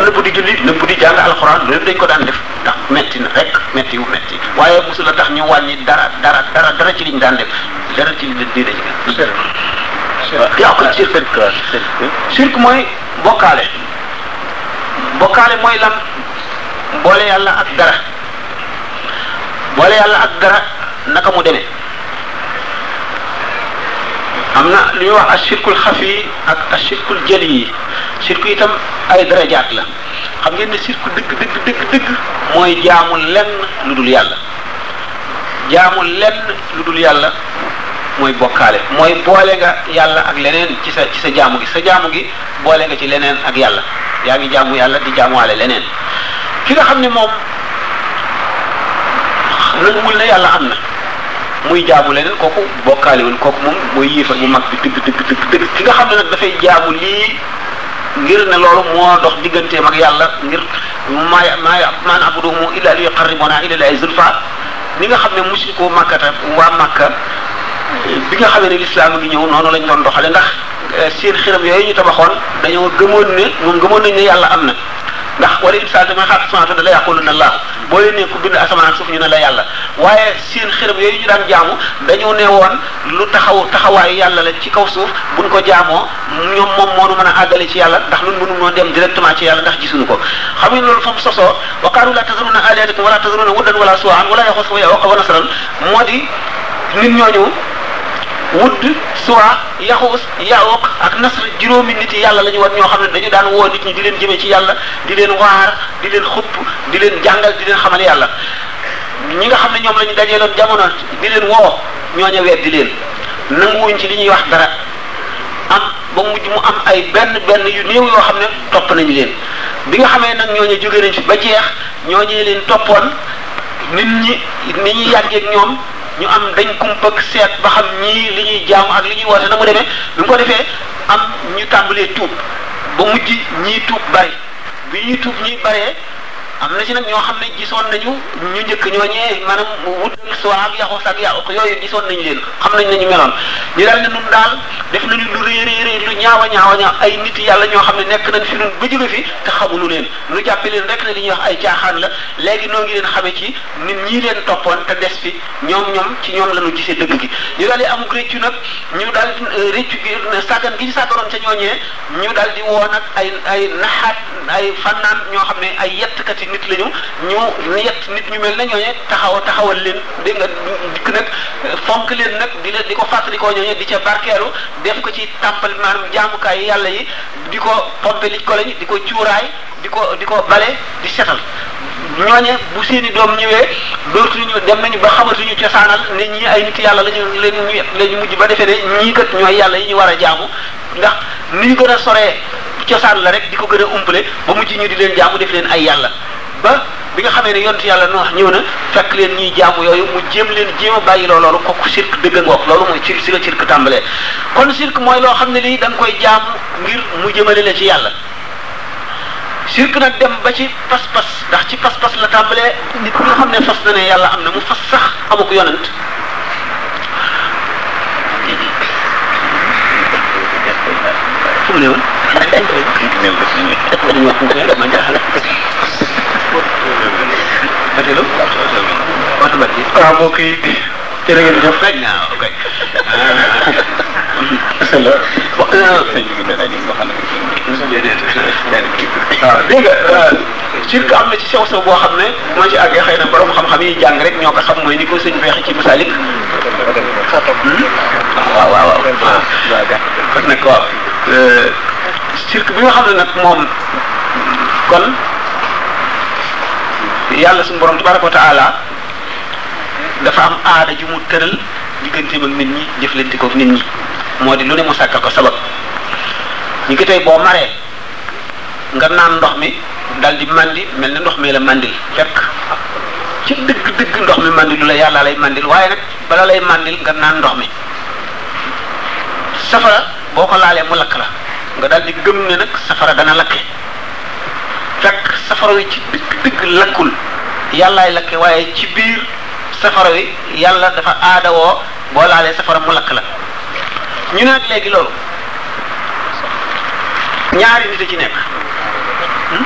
nëbb di julli nëbb di jàng alxuraan loolu dañ ko daan def ndax metti na rek metti wu metti waaye mosul a tax ñu wàññi dara dara dara dara ci liñ daan def dara ci li diine ji gën yaa ko ci sirk sirk mooy bokkaale bokkaale mooy lan boole yàlla ak dara boole yàlla ak dara naka mu demee am na lu ñuy wax ashirkul xafi ak ashirkul jëli yi shirku itam ay darajaat la xam ngeen ne shirku dëgg dëgg dëgg dëgg mooy jaamu lenn lu dul yàlla jaamu lenn lu dul yàlla mooy bokkaale mooy boole nga yàlla ak leneen ci sa ci sa jaamu gi sa jaamu gi boole nga ci leneen ak yàlla yaa ngi jaamu yàlla di jaamuwaale leneen ki nga xam ne moom nanguwul na yàlla am na muy jaamu leneen kooku bokkaale woon kooku moom mooy yéefar bu mag bi dëgg dëgg dëgg dëgg ki nga xam ne nag dafay jaamu lii ngir ne loolu moo dox digganteem ak yàlla ngir maa maa maa na'buduhum illaa liyuqarribunaa ilaa Allaahi zulfaa ni nga xam ne musriku Makkata waa Makka bi nga xamee ne lislaam ngi ñëw noonu lañ doon doxale ndax eh, seen xiram yooyu ñu tabaxoon dañoo gëmoon ne moom gëmoon nañ ne yàlla am na ndax wala it saa dama xaar semence da la yàqoon na laaw boo leen ne ku bind asamaan ak suuf ñu ne la yàlla waaye seen xërëm yooyu ñu daan jaamu dañu ne woon lu taxaw taxawaayu yàlla la ci kaw suuf buñ ko jaamoo ñoom moom moo nu mën a àggale ci yàlla ndax nun mënu noo dem directement ci yàlla ndax gisuñu ko xam ngeen loolu fa mu sosoo wa qaalu laa tazarunna aalihatakum wala tazarunna wuddan wala suwaan wala yaxuusa wa yaquuqa wa nasran moo di nit ñooñu wudd suwa yaxuus yaoq ak nasr juróomi nit yi yàlla la ñu woon ñoo xam ne dañu daan woo nit ñi di leen jëmee ci yàlla di leen waar di leen xupp di leen jàngal di leen xamal yàlla ñi nga xam ne ñoom la ñu dajee doon jamono di leen woo ñooña weer di leen nanguwuñ ci li ñuy wax dara am ba mujj mu am ay benn benn yu néew yoo xam ne topp nañu leen bi nga xamee nag ñooñu jóge nañ fi ba jeex ñooñee leen toppoon nit ñi ni ñuy yàggee ak ñoom ñu am dañ kumpag seet ba xam ñii li ñuy jaamu ak li ñuy woote na mu demee bi mu ko defee am ñu tàmbalee tuub ba mujj ñii tuub bari bi ñuy tuub ñuy baree am na ci nag ñoo xam ne gisoon nañu ñu njëkk ñooñee maanaam wut suwaab yaxus ak yàq yooyu gisoon nañu leen xam nañ nañu meloon ñu daal ne nun daal def nañu lu rëy rëy rëy lu ñaawa ñaawa ñaaw ay nit yàlla ñoo xam ne nekk nañ fi nun ba jóge fi te xamuñu leen lu jàppe leen rek ne li ñuy wax ay caaxaan la léegi noo ngi leen xamee ci nit ñii leen toppoon te des fi ñoom ñoom ci ñoom la ñu gisee dëgg gi ñu daal di am réccu nag ñu daal réccu gi sàggan gi ñu sàgganoon ca ñooñee ñu dal di woo nag ay ay naxaat ay fannaan ñoo xam ne ay yettkati nit lañu ñu ni yett nit ñu mel ne ñooñe taxaw taxawal leen dégg nga dikk nag fonk leen nag di leen di ko fàttalikoo ñooñe di ca barkeelu def ko ci tàmpal maanaam jaamukaay yàlla yi di ko pompe li ko lañ di ko cuuraay di ko di ko bale di setal ñooñe bu seeni doom ñëwee dootuñu dem nañu ba xamatuñu cosaanal ne ñii ay nit yàlla lañu leen ñu leen mujj ba defee ne ñii kat ñooy yàlla yi ñu war a jaamu ndax ni ñu gën a soree cosaan la rek di ko gën a umpale ba mujj ñu di leen jaamu def leen ay yàlla ba bi nga xamee ne yonent yàlla noox ñëw na fekk leen ñuy jaamu yooyu mu jéem leen jéem a bàyyi loo loolu kooku sirk dëgg a ngoog loolu mooy ci si la sirk tàmbalee kon sirk mooy loo xam ne lii da koy jaamu ngir mu jëmale la ci yàlla sirk nag dem ba ci pas-pas ndax ci pas-pas la tàmbalee nit ki nga xam ne fas na ne yàlla am na mu fas sax amu ko yonent fu mu ne woon waaw mbokk yi jërë ngeen jëf kañ naa waaw kañ. wax dëgg yàlla sëñ bi dana ñu wax na. waaw dégg nga sirk am na ci sew sew boo xam ne moo ci àggee xëy na borom xam-xam yi jàng rek ñoo ko xam mooy ni ko sëñ bi waxee ci masalik. waaw waaw waaw. kon nag waaw. sirk bi nga xam ne nag moom kon yàlla suñu borom tabaraka wa taala dafa am aada ju mu tëral digganteem ak nit ñi jëflante kook nit ñi moo di lu ne mu sàkkal ko sabab ñu ko tey boo maree nga naan ndox mi dal di mandi mel ni ndox mi la mandil fekk ci dëgg dëgg ndox mi mandil lu la yàlla lay mandil waaye nag bala lay mandil nga naan ndox mi safara boo ko laalee mu lakk la nga daal di gëm ne nag safara dana lakke fekk safara wi ci dëgg dëgg lakkul yàllaay lakke waaye ci biir safara wi yàlla dafa aadawoo boo laalee safara mu lakk la ñu ne nag léegi loolu ñaari nit a ci nekk hmm?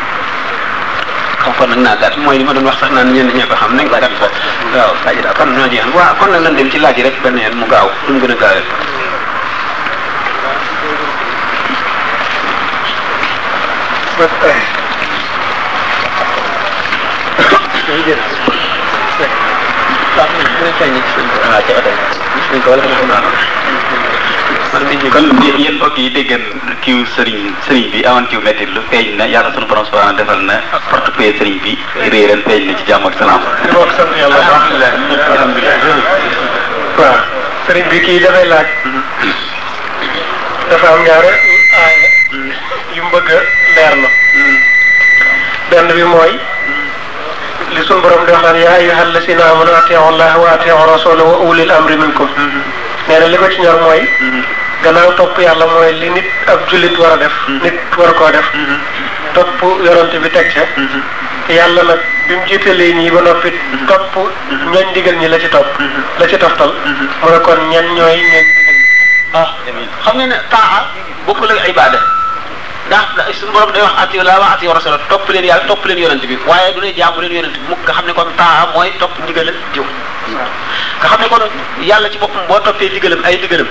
xaw kon nag naa gàtt mooy li ma doon wax sax naan ñenn ñee ko xam nañ ko gàtt ko waaw xaaji daa kon ñoo jeexal waaw kon nag nan dem ci laaj yi rek benn yoon mu gaaw lu mu gën a gaawee kon yéen mbokk yi dégg ngeen kiw sëriñ sëriñ bi amoon kiw métti lu feeñ na yàlla sunu borom subhanahu defal na porte-parole sëriñ bi réer ren feeñ na ci jàmm ak salaam. di bokk sant yàlla baax na alhamdulilah waaw sëriñ bi kii dafay laaj dafa am ñaari aaya yu mu bëgg a leer na benn bi mooy li suñu borom di wax naan yaa ayyuha allasina amanu atiu allah wa atiu rasula wa ulil amri minkum nee na li ko ci ñor mooy gannaaw topp yàlla mooy li nit ab jullit war a def nit war koo def topp yonent bi teg ca yàlla nag bi mu jiitalee ñii ba noppi topp ñooñ ndigal ñi la ci topp la ci toftal mu ne kon ñan ñooy ñooñ ndigal ñi ah xam nga ne taa bokkul ak ibaada ndax suñu borom day wax atiyu laa wa atiyu rasula topp leen yàlla topp leen yonent bi waaye du ne jaamu leen yonent bi mukk nga xam ne kon taa mooy topp ndigalal jiw nga xam ne kon yàlla ci boppam boo toppee ndigalam ay ndigalam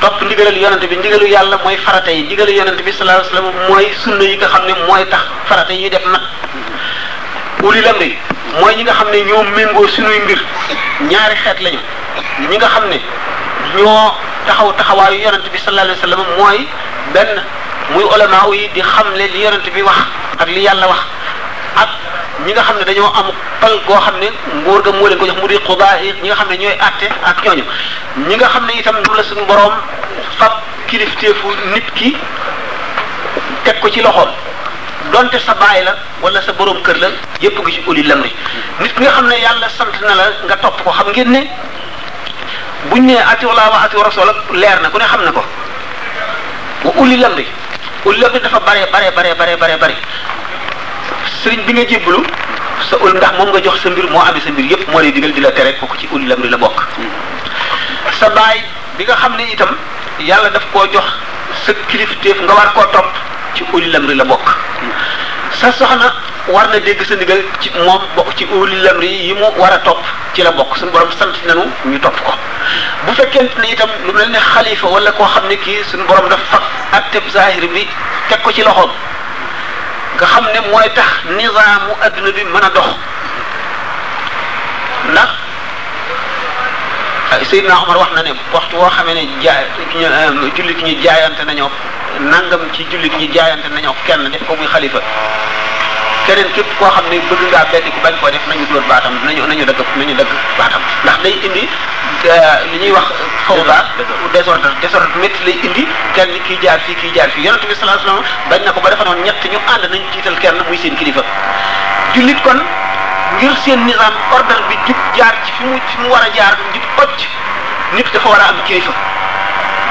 topp ndigalal yonent bi ndigalu yàlla mooy farata yi ndigalu yonent bi sallallahu alayhi wasallam mooy sunna yi nga xam ne mooy tax farata yi def mat ulil amri mooy ñi nga xam ne ñoo méngoo suñuy mbir ñaari xeet lañu ñi nga xam ne ñoo taxaw taxawaayu yonent bi sallallahu alayhi wasallam mooy benn muy ulama yi di xamle li yonent bi wax ak li yàlla wax ak ñi nga xam ne dañoo am pal goo xam ne nguur ga moo leen ko jox mu di xudaa yi ñi nga xam ne ñooy àtte ak ñooñu ñi nga xam ne itam ñoom la suñu boroom fab kilifteefu nit ki teg ko ci loxoom donte sa baay la wala sa boroom kër la yépp ngi ci uli lamri nit ki nga xam ne yàlla sant na la nga topp ko xam ngeen ne buñ ne ati wala wa ati rasul leer na ku ne xam na ko wa uli lamri ullam dafa bare bare bare bare bare bare sëriñ bi nga jébbalu sa ul ndax moom nga jox sa mbir moo amee sa mbir yépp moo lay digal di la tere kooku ci ullam la bokk sa baay bi nga xam ne itam yàlla daf koo jox sa kilifteef nga war koo topp ci ulil amri la bokk sa soxna war na dégg sa ndigal ci moom bokk ci ulil amri yi mu war a topp ci la bokk suñu borom sant nañu ñu topp ko bu fekkente ne itam lu mel ne xalifa wala koo xam ne kii suñu borom daf fag atteb zahir bi teg ko ci loxoom nga xam ne mooy tax nizaamu adduna bi mën a dox ndax Seydina Omar wax na ne waxtu woo xamee ne jaay jullit ñi jaayante nañoo nangam ci jullit ñi jaayante nañoo kenn def ko muy xalifa keneen képp koo xam ne bëgg ngaa benn ku bañ koo def nañu dóor baatam nañu nañu dëgg nañu dëgg baatam ndax day indi li ñuy wax fawda désordre désordre métti lay indi kenn kii jaar fii kii jaar fii yonente bi sallallahu alayhi wasallam bañ na ko ba defa noon ñett ñu ànd nañ jiital kenn muy seen kilifa jullit kon ngir seen nizaam ordre bi jub jaar ci fi mu fi mu war a jaar jub ëcc nit dafa war a am kilifa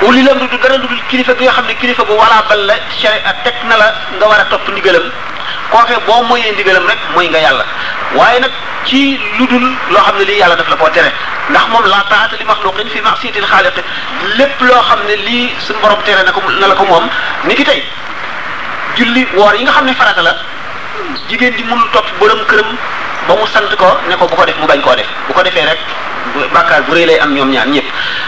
uli lam du dara lu dul kilifa gi nga xam ne kilifa bu wala bal la sharia teg na la nga war a topp ndigalam kooke boo moyee ndigalam rek mooy nga yàlla waaye nag ci lu dul loo xam ne lii yàlla daf la koo tere ndax moom la taata li maxluqin fi masiyatil xaaliqi lépp loo xam ne lii suñu borom tere na ko na la ko moom ni ki tey julli woor yi nga xam ne farata la jigéen ji mënul topp borom këram ba mu sant ko ne ko bu ko def mu bañ koo def bu ko defee rek bàkkaar bu rëy lay am ñoom ñaar ñëpp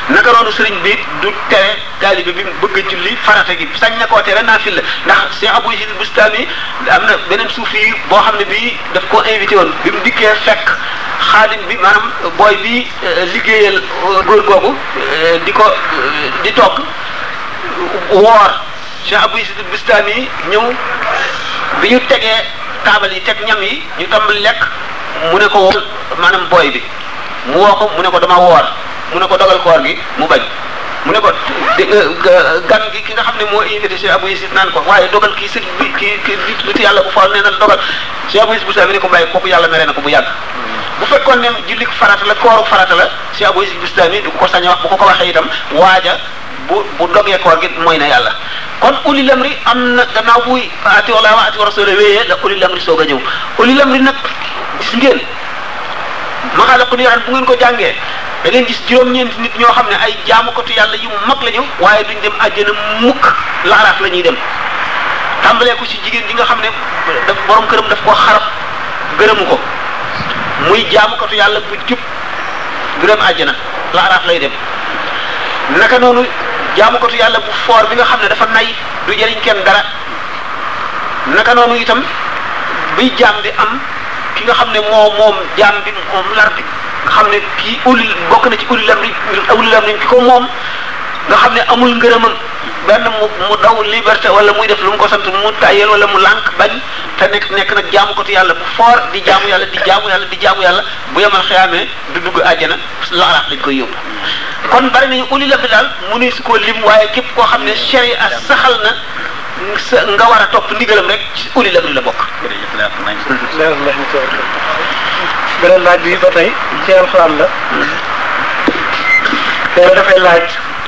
naka noonu sëriñ bi du tere taalibe bi bëgg a julli farata gi sañ na koo tere naafil la ndax Cheikh Abou Yazid Bustami am na beneen suuf yi boo xam ne bii daf koo invité woon bi mu dikkee fekk xaadim bi maanaam booy bi euh, liggéeyal euh, góor googu euh, di ko di toog woor Cheikh Abou Yazid Bistami yi ñëw bi ñu tegee taabal yi teg ñam yi ñu tàmbali lekk mu ne ko woo maanaam booy bi mu woo ko mu ne ko dama woor mu ne ko dogal koor gi mu bañ mu ne ko euh, gan gi ki nga xam ne moo invité Cheikh Abou Yazid naan ko waaye dogal kii sëñ bi kii kii nit yàlla bu fool nee na dogal Cheikh Abou Yazid Bistami ne ko bàyyi kooku yàlla mere na ko bu yàgg bu fekkoon ne jullik farata la kooru farata la Cheikh Abou Yazid Bistami du ko sañ a wax bu ko ko waxee itam waaja bu bu dogee koor gi mooy na yàlla kon uli lamri am na gannaaw buy ati wala wa ati wa rasula wéyee la uli lamri soog a ñëw uli lamri nag gis ngeen ma xaala ko niyaan bu ngeen ko jàngee da ngeen gis juróom-ñeenti nit ñoo xam ne ay jaamukatu yàlla yu mag la ñu waaye duñ dem àjjana mukk laaraaf la ñuy dem tàmbalee ko ci jigéen ji nga xam ne daf borom këram daf ko xarab gërëmu ko muy jaamukatu yàlla bu jub du dem àjjana la araaf lay dem naka noonu jaamukatu yàlla bu foor bi nga xam ne dafa nay du jëriñ kenn dara naka noonu itam bi jaam bi am ki nga xam ne moo moom jaam bi moom lar bi nga xam ne kii ulil bokk na ci ulil amri ulil amri ki ko moom nga xam ne amul ngërëmam benn mu mu daw liberté wala muy def lu mu ko sant mu tayel wala mu lànk bañ te nekk nekk nag jaamu ko tu yàlla bu foor di jaamu yàlla di jaamu yàlla di jaamu yàlla bu yemal xiyaamee du dugg àjjana laxaraaf lañ koy yóbbu kon bari nañu uli la bi daal mënuy su ko lim waaye képp koo xam ne sharia saxal na sa nga war a topp ndigalam rek ci uli la bi la bokk beneen laaj bi ba tey ci alxuraan la te dafay laaj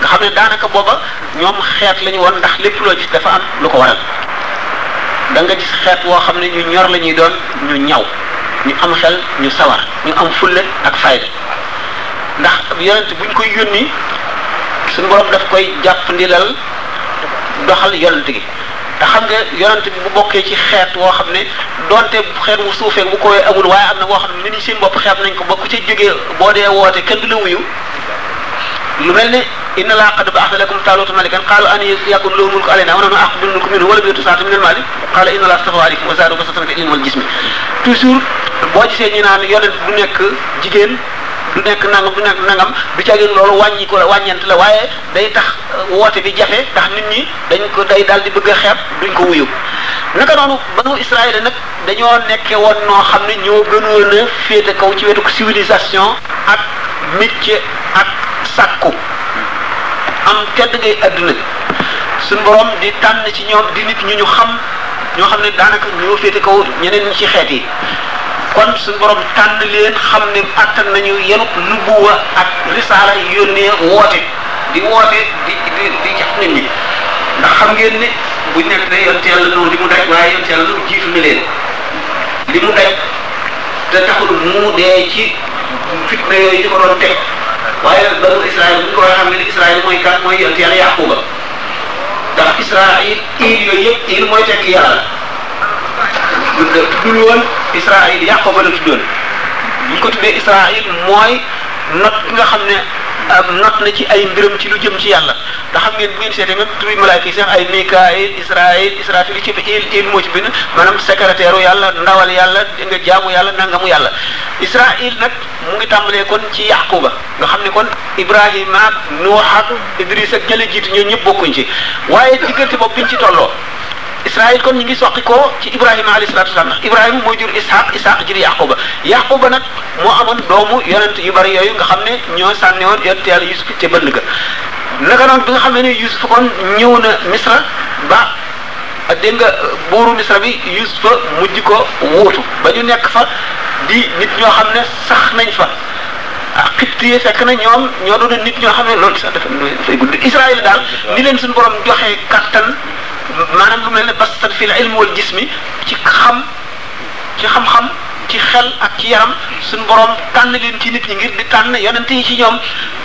nga xam ne daanaka booba ñoom xeet lañu woon ndax lépp loo gis dafa am lu ko waral da nga gis xeet woo xam ne ñu ñor la ñuy doon ñu ñaw ñu am xel ñu sawar ñu am fulle ak fayda ndax yonent buñ koy yónni suñu borom daf koy jàpp ndilal doxal yonent gi te xam nga yonent bi bu bokkee ci xeet woo xam ne donte xeet wu suufee bu koy amul waaye am na woo xam ne nit ñi seen bopp xeet nañ ko ba ku ci jógee boo dee woote kenn du la wuyu lu mel ni inna laa qad ba'atha lakum taaluuta malikan qaalu an yakun lahu mulku alaynaa wa nahnu ahaqqu bil mulki minhu wa lam yu'ta saa'atan min al-maali qaala inna laa stafaa alaykum wa zaadahu basatan fil ilmi wal jismi toujours boo gisee ñu naan yonent bu nekk jigéen du nekk nangam du nekk nangam du ca gën loolu wàññi ko la wàññeent la waaye day tax euh, woote bi jafe ndax nit ñi dañ ko day daal di bëgg a xeeb duñ ko wuyu naka noonu banu Israël nag dañoo nekke woon noo xam ne ñoo gënoon a féete kaw ci wetu civilisation ak métier ak sàkku am tedd ngay àdduna bi suñ borom di tànn ci ñoom di nit ñu ñu xam ñoo xam ne daanaka ñoo féete kaw ñeneen ñi ci xeet yi kon suñ borom tànn leen xam ne àttan nañu yenut nubuwa ak risaala yónnee woote di woote di di di jax nit ñi ndax xam ngeen ni bu ñu nekk ne yonent yàlla noonu li mu daj waaye yonent yàlla noonu jiitu na leen li mu daj te taxul mu dee ci fitna yooyu ñu ko doon teg waaye nag banu Israël bu ñu ko waxee xam ne ni Israël mooy kan mooy yonent yàlla Yaquba ndax Israël il yooyu yëpp il mooy tekki yàlla tuddul woon Israël Yaquba la tuddoon bu ñu ko tuddee Israël mooy not ki nga xam ne not na ci ay mbiram ci lu jëm ci yàlla nga xam ngeen bu ngeen seetee même turi malaaka yi sax ay Mikaayil Israayil Israafil li ci il il moo ci bind maanaam secrétaire u yàlla ndawal yàlla nga jaamu yàlla nangamu yàlla Israayil nag mu ngi tàmbalee kon ci Yaquba nga xam ne kon Ibrahima ak Nuux ak Idris ak ñële jiitu ñoo ñëpp bokkuñ ci waaye diggante boobu biñ ci tolloo Israël kon ñu ngi soqi ko ci Ibrahima alayhi salaatu wasalaam ndax Ibrahima moo jur Ishaq Ishaq jur Yaquba Yaquba nag moo amoon doomu yonent yu bari yooyu nga xam ne ñoo sànni woon yonent yàlla Yusuf te bënd ga naka noonu bi nga xam ne Yusuf kon ñëw na Misra ba dégg nga buuru Misra bi Yusuf mujj ko wóotu ba ñu nekk fa di nit ñoo xam ne sax nañ fa ah xift yi fekk na ñoom ñoo doon nit ñoo xam ne loolu sax dafa dafay gudd Israël daal ni leen suñu borom joxee kattan maanaam lu mel ne bastan fil ilm wal jismi ci xam ci xam-xam ci xel ak ci yaram suñu borom tànn leen ci nit ñi ngir di tànn yonent yi ci ñoom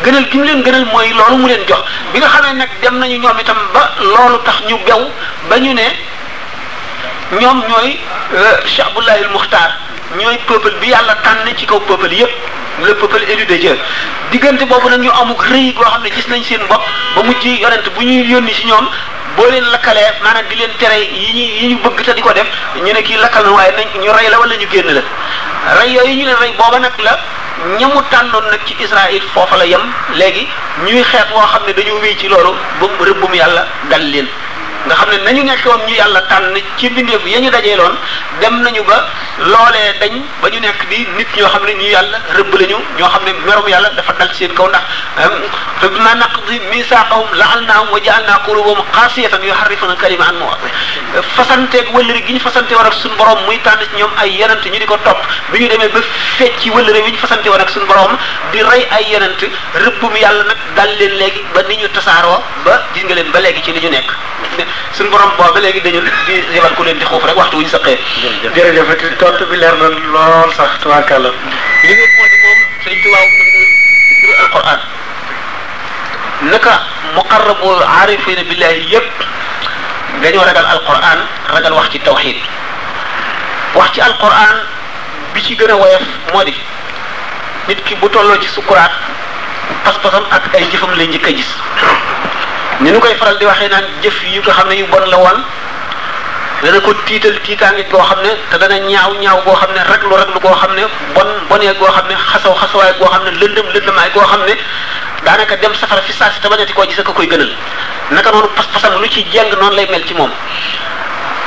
gënal gi mu leen gënal mooy loolu mu leen jox bi nga xamee nag dem nañu ñoom itam ba loolu tax ñu bew ba ñu ne ñoom ñooy Cheikh Abdoulaye al Muxtaar ñooy peuple bi yàlla tànn ci kaw peuple yépp le peuple élu de Dieu diggante boobu nag ñu amuk rëy goo xam ne gis nañ seen bopp ba mujj yonent bu ñuy yónni ci ñoom boo leen lakkalee maanaam di leen tere yi ñu yi ñu bëgg te di ko def ñu ne kii lakkal na waaye nañ ñu rey la wala ñu génn la rey yooyu ñu leen rey booba nag la ñamu tànnoon nag ci Israël foofa la yem léegi ñuy xeet woo xam ne dañu wéy ci loolu ba rëbbum yàlla dal leen nga xam ne nañu nekkoon ñu yàlla tànn ci mbindeef ya ñu dajee loon dem nañu ba loolee dañ ba ñu nekk di nit ñoo xam ne ñu yàlla rëbb lañu ñoo xam ne merum yàlla dafa dal seen kaw ndax fa bima naqdi misaaqahum la'annaahum wa ja'alnaa quluubahum qaasiyatan yuharrifuuna al-kalima an mawaadi'ihi fasanteeg wëllëre gi ñu fasante woon ak suñu borom muy tànn ci ñoom ay yenant ñu di ko topp bi ñu demee ba fecc ci wëllëre bi ñu fasante woon ak suñu borom di rey ay yenant rëbbum yàlla nag dal leen léegi ba ni ñu tasaaroo ba gis nga leen ba léegi ci li ñu nekk suñu borom boobu léegi dañu di yebal ku leen di xuuf rek waxtu wu ñu saqee. jërëjëf jërëjëf tontu bi leer na lool sax tubaarkàlla. li nga moo di moom sëñ Tuubaa moom mooy biir alquran naka muqarrabu aarifina billahi yëpp dañoo ragal alquran ragal wax ci tawxiid wax ci alquran bi ci gën a woyof moo di. nit ki bu tolloo ci sukuraat pas-pasam ak ay jëfam la njëkk a gis ni nu koy faral di waxee naan jëf yi nga xam ne yu bon la woon dana ko tiital tiitaange goo xam ne te dana ñaaw ñaaw goo xam ne raglu raglu goo xam ne bon bonee goo xam ne xasaw xasawaay goo xam ne lëndëm lëndëmaay goo xam ne daanaka dem safara fi saa si te bañati koo gis ak koy gënal naka noonu pas-pasam lu ci jeng noonu lay mel ci moom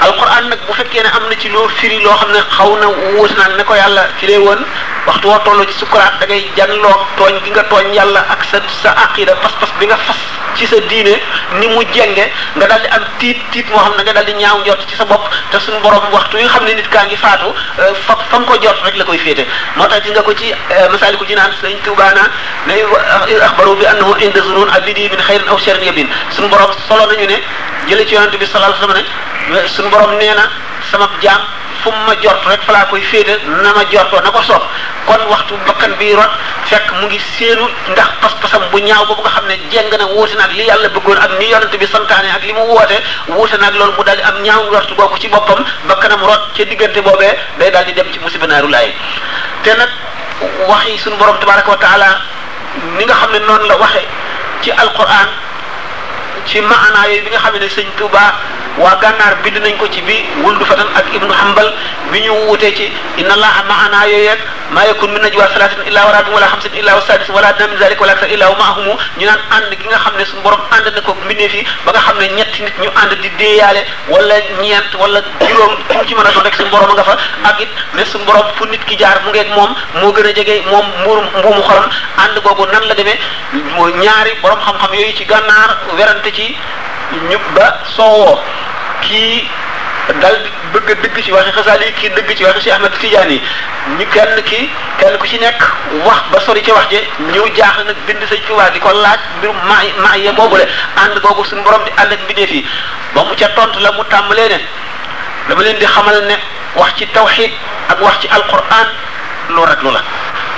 alquran nag bu fekkee ne am na ci loo firi loo xam ne xaw na wuus naan ne ko yàlla firee woon waxtu woo toll ci sukuraat da ngay janloog tooñ gi nga tooñ yàlla ak sa sa aqida pas-pas bi nga fas ci sa diine ni mu jenge nga daal di am tiit tiit moo xam ne nga daal di ñaaw njort ci sa bopp te suñu borom waxtu yi xam ne nit kaa ngi faatu euh, fa fa nga ko jot rek la koy féete moo tax gis nga ko ci euh, masaali ko ci naan sëñ Tuubaa naa ne axbaru bi annahu inda zunun abidi min xayrin aw sharrin yabin suñu borom solo nañu ne jële ci yonent bi sallallahu alayhi wasallam ne suñu borom nee na sama jaam fu mu ma jort rek fa laa koy féete na ma jortoo na ko soob kon waxtu bakkan bi rot fekk mu ngi séenu ndax pas-pasam bu ñaaw boobu nga xam ne jeng na wuute na ak li yàlla bëggoon ak ni yonent bi santaane ak li mu woote wuute na ak loolu mu daal di am ñaaw njort boobu ci boppam bakkanam rot ca diggante boobee day daal di dem ci musiba naaru laay te nag wax yi suñu borom tabaraka wa taala ni nga xam ne noonu la waxe ci alquran ci maanaa yooyu bi nga xam ne sëñ Tuubaa waa gànnaar bind nañ ko ci bi wuldu fatan ak ibnu hanbal bi ñu wutee ci inna allaha maana yooyu ak maa yakun min najwa salaatin illa wa raabihim wala xamsin illa wa saadisin wala adna min zalika wala akthar illa wa maahumu ñu naan ànd gi nga xam ne suñu borom ànd na ko mbindeef yi ba nga xam ne ñetti nit ñu ànd di déeyaale wala ñeent wala juróom fu mu ci mën a doon rek suñu borom nga fa ak it ne suñu borom fu nit ki jaar mu ngeeg moom moo gën a jege moom mburum mbuumu xolam ànd googu nan la demee ñaari borom xam-xam yooyu ci gànnaar werante ci ñu ba soowoo kii dal bëgg a dëgg ci waxi xasaal yi kii dëgg ci waxi si Ahmed Tidiane yi ñu kenn ki kenn ku ci nekk wax ba sori ci wax ji ñëw jaaxle nag bind sëñ Tuubaa di ko laaj mbirum ma ma ye boobule ànd googu suñu borom di ànd ak mbindeef yi ba mu ca tontu la mu tàmbalee ne dama leen di xamal ne wax ci tawxid ak wax ci alquran lu raglu la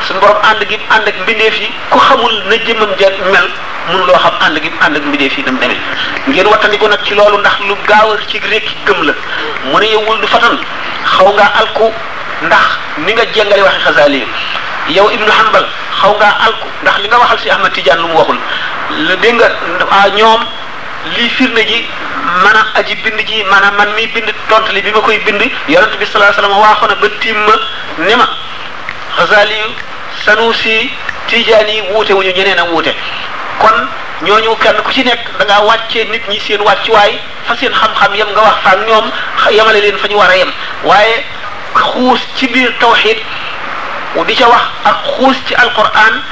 suñu borom ànd gi ànd ak mbindeef yi ku xamul na jëmmam ja mel mun loo xam ànd gi ànd ak mbindeef yi nam demee ngeen wattandiku nag ci loolu ndax lu gaaw a ci rékki gëm la mu ne yow wul du fatan xaw nga alku ndax ni nga jéngale waxi xasaali yow ibnu hanbal xaw ngaa alku ndax li nga waxal si ahmad tidiane lu mu waxul la dégg nga ah, ñoom lii firnde ji man a aji bind ji maanaam man mi bind tont li bi ma koy bind yonent bi sallallahu alayhi wasallam waaxoon na ba tiim ma ni ma Xasaali Sanusi Tijaan yi wuute wuñu ñeneen a wuute kon ñooñu kenn ku ci nekk da ngaa wàccee nit ñi seen wàccuwaay fa seen xam-xam yem nga wax fa ak ñoom yemale leen fa ñu war a yem waaye xuus ci biir tawxiid di ca wax ak xuus ci alquran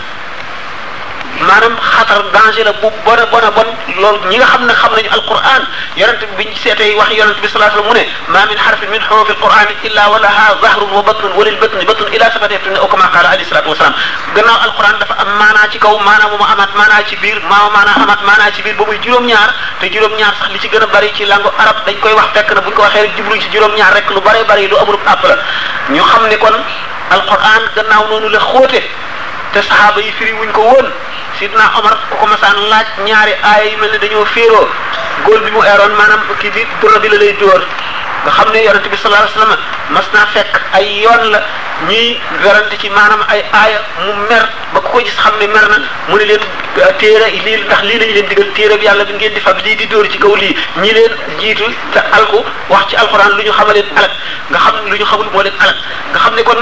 maanaam xatar danger la bu bon a bon a bon loolu ñi nga xam ne xam nañu alquran yonent bi ñu seetee wax yonent bi sallallahu alayhi wasallam mu ne ma min harfin min hurufi alquran illa wa laha zahrun wa batnun wa lil batni batnun ila sabati yaqtuni aw kama qala alayhi salatu wasalam gannaaw alquran dafa am maanaa ci kaw maanaa mu ma amaat maanaa ci biir maa maanaa amaat maanaa ci biir ba muy juróom-ñaar te juróom-ñaar sax li ci gën a bari ci langue arab dañ koy wax fekk na buñ ko waxee rek jubluñ ci juróom-ñaar rek lu bari bari lu amul àpp la ñu xam ne kon alquran gannaaw noonu la xóote te saxaaba yi firi wuñ ko woon sidna Omar ku ko masaan laaj ñaari aaya yi mel ne dañoo féeroo góol bi mu eeroon maanaam kii bi dura bi la lay dóor nga xam ne yonente bi sallallahu alayhi wasallam mas naa fekk ay yoon la ñuy werante ci maanaam ay aaya mu mer ba ku ko gis xam ne mer na mu ne leen ah, téere lii ndax lii lañu leen digal téere bi yàlla bi ngeen di fab lii di dóor ci kaw lii ñi leen jiitu te alku wax ci alxuraan lu ñu xamaleen alak nga xam lu ñu xamul moo leen alak nga xam ne kon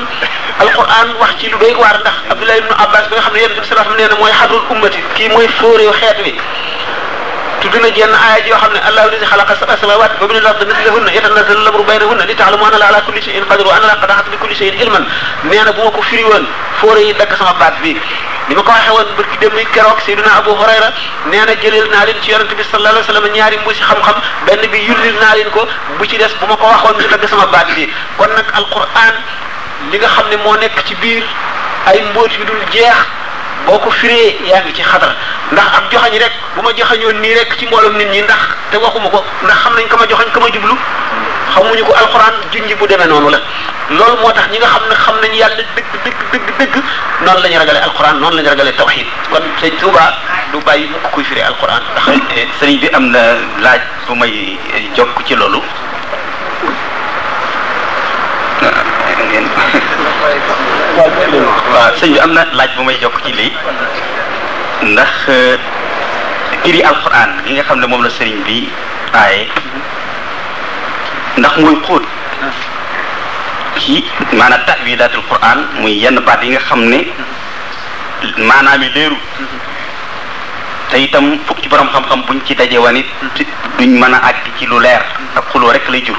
alquran wax ci lu doy waar ndax Abdullah ibnu Abbas bi nga xam ne yonent bi sallallahu alayhi wa sallam nee na mooy xadrul ummati kii mooy fóoréew xeet wi tudd na jenn aaya ji yoo xam ne allahu lazi xalaqa sab'a samawati wa min al-ardi mislahunna yatanazzalu al-amru baynahunna li ta'lamu anna allaha ala kulli shay'in qadir wa anna allaha qad ahata bi kulli shay'in ilman nee na bu ma ko firi woon fóore yi dagg sama baat bi ni ma ko waxee woon barki dem ni keroog Seydina Abu Hurayra nee na jëleel naa leen ci yonent bi sallallahu alayhi wa sallam ñaari mbuusi xam-xam benn bi yullil naa leen ko bu ci des bu ma ko waxoon ñu dagg sama baat bi kon nag alquran li nga xam ne moo nekk ci biir ay mbóot yu dul jeex boo ko firee yaa ngi ci xadara ndax ab joxañ rek bu ma joxañoon nii rek ci mbooloom nit ñi ndax te waxuma ko ndax xam nañ ka ma joxañ ka ma jublu xamuñu ko alxuraan junj bu demee noonu la loolu moo tax ñi nga xam ne xam nañu yàlla dëgg dëgg dëgg dëgg noonu la ñu ragalee alxuraan noonu la ñu ragalee tawxiid kon sëñ Tuuba du bàyyi mukk kuy firi alxuraan ndax sëriñ bi am na laaj bu may jokk ci loolu waaw sëñ bi am na laaj bu may jokk ci lii ndax firi euh, alquran li nga xam ne moom la sëriñ bi aaye ndax mooy xóot ci maanaam ta'wiilaatul quran muy yenn baat yi nga xam ne maanaam yi leeru te itam fukk ci borom xam-xam buñ ci daje wanit duñ mën a àgg ci lu leer ak xuloo rek lay jur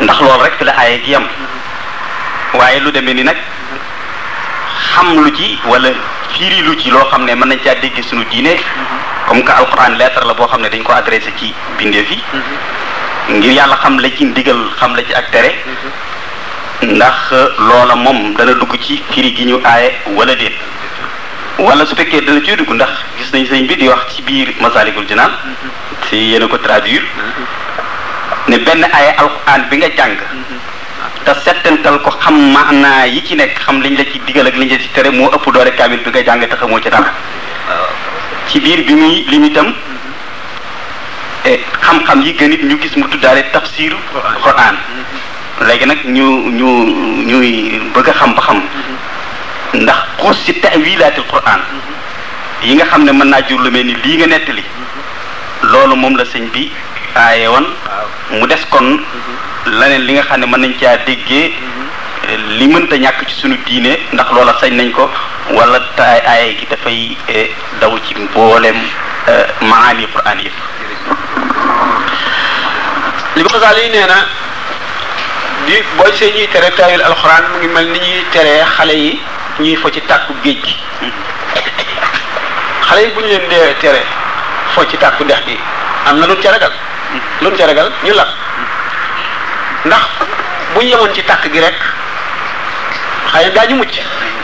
ndax loolu rek la aaye ji yam waaye lu demee ni nag xam lu ci wala firi lu ci loo xam ne mën nañ caa dégg suñu diine comme que alquran lettre la boo xam ne dañ ko adressé ci bindeef yi ngir yàlla xam la ci ndigal xam la ci ak tere ndax loola moom dana dugg ci firi gi ñu aaye wala déet wala su fekkee dana ciy dugg ndax gis nañ sëñ bi di wax ci biir Masaalikul Jinaan si yéen a ko traduire ne benn aaya alxuraan bi nga jàng te settantal ko xam maanaa yi ci nekk xam liñ la ci digal ak liñ la ci tere moo ëpp doole kaamil bi nga jàng te xamoo ci dara ci biir bi muy lim itam eh, xam-xam yi gën it ñu gis mu tuddaale tafsiru Quraan léegi nag ñu ñu ñuy bëgg a xam ba xam ndax xuus ci ta'wilaatil Qur'an yi nga xam ne mën naa jur lu mel ni lii nga nettali loolu moom la sëñ bi aaye woon mu des kon leneen li nga xam ne mën nañ caa déggee li mënta ñàkk ci sunu diine ndax loola sañ nañ ko wala taay aaye gi dafay daw ci mboolem euh, maani Qur'an yëpp li ma xasaal yi nee na di boo gisee ñuy tere taawil alxuraan mu ngi mel ni ñuy teree xale yi ñuy fo ci tàkku géej gi xale yi bu ñu leen dee tere fo ci tàkku dex gi am na lu ca ragal lu ca ragal ñu lab ndax bu ñu yemoon ci tàkk gi rek xëy na daañu mucc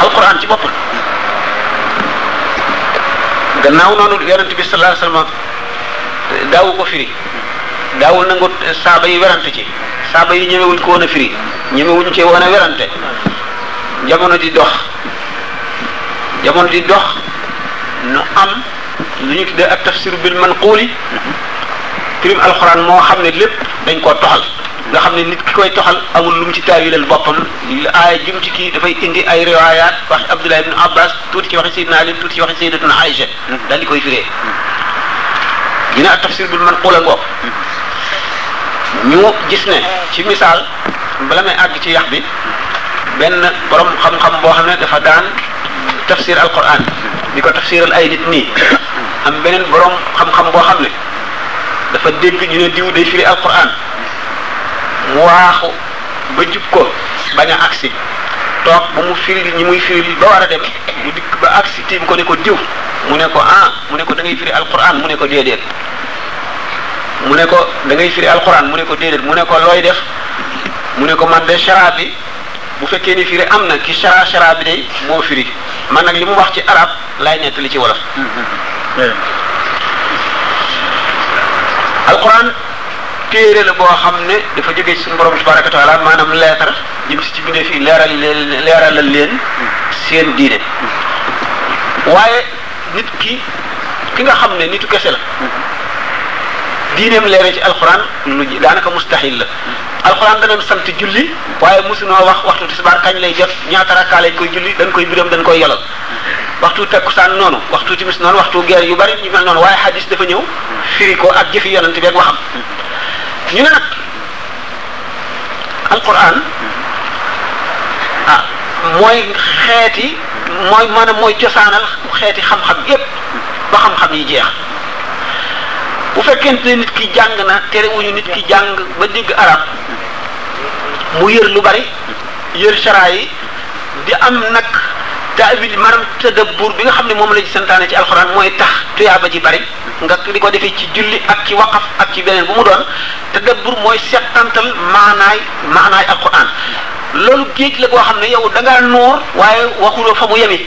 alquran ci boppam gannaaw noonu yonent bi sallallahu alayhi wasallam daawu ko firi daawul nangu saaba yi werante ci saaba yi ñemewuñ ko woon a firi ñemewuñ ci woon a werante jamono di dox jamono di dox nu am lu ñu tuddee ak tafsir bil manquuli firim alxuraan moo xam ne lépp dañ koo toxal nga xam ne nit ki koy toxal amul lu mu ci taawilal boppam aaya jum ci kii dafay indi ay riwaayaat wax Abdullah ibn Abbas tuuti ci waxi Seydina Ali tuuti ci waxi Seydatuna Aïcha daal di koy firee ñu ne ak tafsir bil manqul a ngoog ñu gis ne ci misaal bala may àgg ci yax bi benn borom xam-xam boo xam ne dafa daan tafsir alquran di ko tafsiral ay nit nii am beneen borom xam-xam boo xam ne dafa dégg ñu ne diw day firi alquran mu waaxu ba jub ko bañ a agsi toog ba mu firil ñi muy firil ba war a dem mu dikk ba agsi tiim ko ne ko diw mu ne ko ah mu ne ko da ngay firi alquran mu ne ko déedéet mu ne ko da ngay firi alquran mu ne ko déedéet mu ne ko looy def mu ne ko man de chara bi bu fekkee ni firi am na ki chara chara bi day moo firi man nag li mu wax ci arab laay nett li ci wolof alquran téere la boo xam ne dafa jógee ci suñu borom tabaraka wa taala maanaam leetar jëm si ci bindee fii leeral leen leeralal leen seen diine waaye nit ki ki nga xam ne nitu kese la diineem leere ci alxuraan lu daanaka mustaxil la alxuraan danañ sant julli waaye mosunoo wax waxtu tisbaar kañ lay jot ñaata rakkaa lañ koy julli dañ koy biram dañ koy yolal waxtu takkusaan noonu waxtu timis noonu waxtu geer yu bari ñu mel noonu waaye xadis dafa ñëw firi ko ak jëfi yonent bi ak waxam ñu ne nag alquran ah mooy xeeti mooy maanaam mooy cosaanal xeeti xam-xam yépp ba xam-xam yi jeex bu fekkente ne nit ki jàng na terewuñu nit ki jàng ba dégg arab mu yër lu bari yër sara yi di am nag taawil maanaam tadabbur bi nga xam ne moom la ci santaane ci alxuraan mooy tax tuyaaba ji bari nga di ko defee ci julli ak ci waqaf ak ci beneen bu mu doon tadabbur mooy settantal maanaay maanaay alxuraan loolu géej la goo xam ne yow da ngaa noor waaye waxuloo fa mu yemi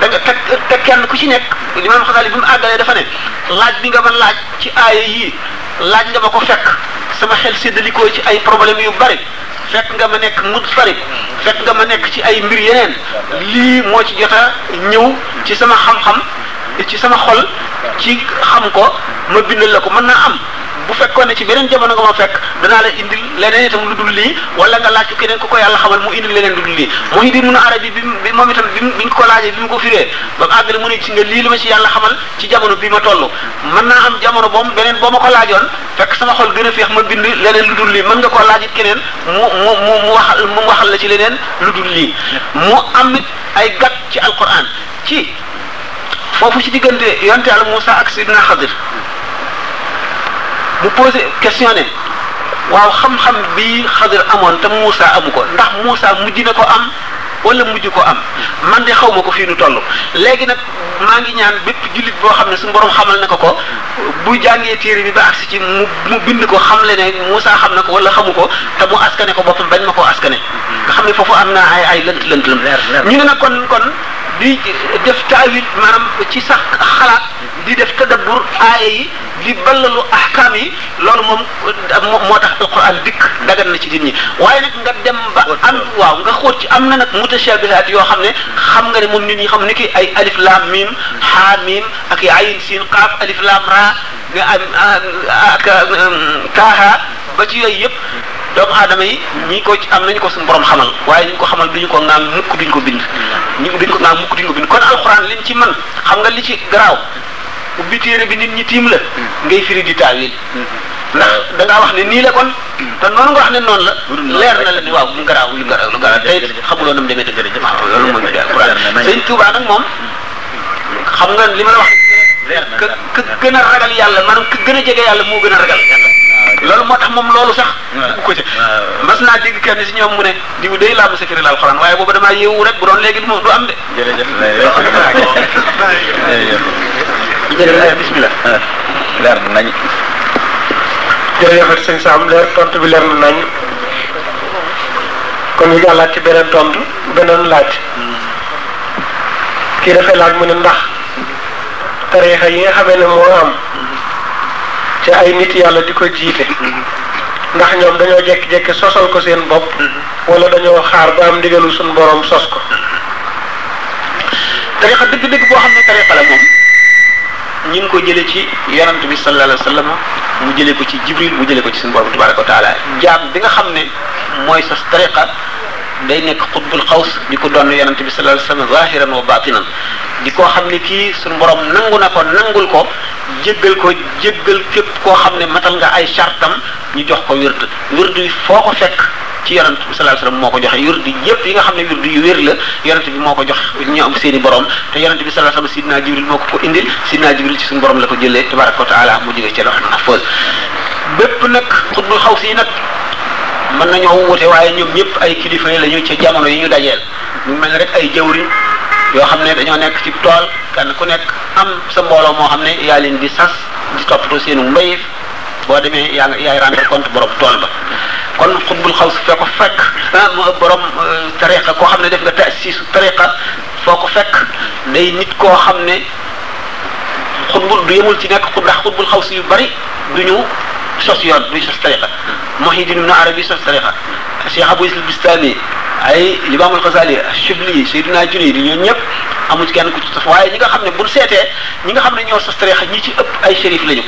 te te kenn ku ci nekk limaam Xasaali bi mu àggalee dafa ne laaj bi nga ma laaj ci aaya yii laaj nga ma ko fekk sama xel séddalikoo ci ay problème yu bari fekk nga ma nekk mut farib fekk nga ma nekk ci ay mbir yeneen lii moo ci jot a ñëw ci sama xam-xam ci sama xol ci xam ko ma bindal la ko mën naa am bu fekkoon ne ci beneen jamono nga ma fekk danaa la indil leneen itam lu dul lii wala nga laaj ko keneen ku ko yàlla xamal mu indil leneen lu dul lii mooy di mun a arab bi bi moom itam bi bi ñu ko laajee bi mu ko firee ba mu àggale mu ne ci nga lii li ma ci yàlla xamal ci jamono bi ma toll mën naa am jamono boom beneen boo ma ko laajoon fekk sama xol gën a féex ma bind leneen lu dul lii mën nga koo laaj it keneen mu mu mu mu waxal mu waxal la ci leneen lu dul lii mu am it ay gàtt ci alquran ci foofu ci diggante yonte yàlla Moussa ak Sidina Xadir mu posé question ne waaw xam-xam bi Xadir amoon te Moussa amu ko ndax Moussa mujj na ko am wala mujj ko am man de xaw ma ko fii nu toll léegi nag maa ngi ñaan bépp jullit boo xam ne suñu borom xamal na ko ko bu jàngee téere bi ba agsi ci mu mu bind ko xam le ne Moussa xam na ko wala xamu ko te mu askane ko boppam bañ ma koo askane nga xam ne foofu am naa ay ay lënt lënt lënt ñu ne nag kon kon di def taawil maanaam ci sax xalaat di def tadabbur aaya yi di ballalu ahkaam yi loolu moom moo tax alquran dikk dagan na ci nit ñi waaye nag nga dem ba am waaw nga xóot ci am na nag mutashabihaat yoo xam ne xam nga ne moom nit ñi xam ni ki ay alif laam miim haa miim ak ay ayin siin qaaf alif laam raa nga am ak taaha ba ci yooyu yëpp doomu aadama yi ñi ko am nañu ko suñu borom xamal waaye ñu ko xamal duñu ko naan mukk duñu ko bind ñu duñ ko naan mukk duñu ko bind kon alxuraan liñ ci man xam nga li ci garaaw ubbi téere bi nit ñi tiim la ngay firi di taawil ndax da ngaa wax ne nii la kon te noonu nga wax ne noonu la leer na la ni waaw lu garaaw lu garaaw lu garaaw tey xamuloo nam demee dëgg jëf loolu mooy alxuraan sëñ Tuubaa nag moom xam nga li ma la wax ka ka gën a ragal yàlla maanaam ka gën a jege yàlla moo gën a ragal loolu moo tax moom loolu sax bu ko ci mas naa dégg kenn si ñoom mu ne diw day laa mos laal xoraan waaye booba damaa yeewu rek bu doon léegi du du am de jërëjëf jërëjëf bismillah ah, leer na nañ jërëjëf sëñ Sam leer tontu bi leer na nañ kon ñu jàllaat ci beneen tontu beneen laaj kii dafay laaj mu ne ndax tariixa yi nga xamee ne moo am ci ay nit yàlla di ko jiite ndax ñoom dañoo jékki-jékki sosal ko seen bopp wala dañoo xaar ba am ndigalu suñu borom sos ko tarixa dëgg-dëgg boo xam ne tarixa la moom ñi ngi ko jële ci yonent bi sallallahu alayhi wa sallam mu jële ko ci jibril mu jële ko ci suñu borom tabaraka wa taala jaam bi nga xam ne mooy sas tarixa day nekk xutbul xaws di ko doon yonent bi sallallahu alayhi wasallam zahiran wa batinan di koo xam ne kii suñu borom nangu na ko nangul ko jéggal ko jéggal képp koo xam ne matal nga ay chartam ñu jox ko wird wird yi foo ko fekk ci yonent bi sallallahu alayhi wasallam moo ko joxe wird yépp yi nga xam ne wird yu wér la yonent bi moo ko jox ñu am seeni borom te yonent bi sallallahu alayhi wasallam sidna jibril moo ko ko indil sidna jibril ci suñu borom la ko jëlee tabaraka wa taala mu jógee ci loxo na foos bépp nag xutbul xaws yi nag mën nañoo wute waaye ñoom ñëpp ay kilifa yi lañu ci jamono yi ñu dajeel ñu mel ne rek ay jëwri yoo xam ne dañoo nekk ci tool kenn ku nekk am sa mbooloo moo xam ne yaa leen di sas di toppatoo seenu mbéy boo demee yaa ngi yaay rendre compte borom tool ba kon xutbul xaw si foo ko fekk ah, borom euh, tariqa koo xam ne def nga taasisu tariqa foo ko fekk day nit koo xam ne xutbul du yemul ci nekk xut ndax xutbul xaw si yu bari du ñu sos yoon du ñu sos tariqa Muhyiddin Ibn Arabi sos tariqa Cheikh Abou Isl Bistami ay Limaamul Xasaali Shibli Seydina Junayd ñoom ñëpp amu ci kenn ku ci sos waaye ñi nga xam ne buñ seetee ñi nga xam ne ñoo sos tariqa ñi ci ëpp ay shérif lañu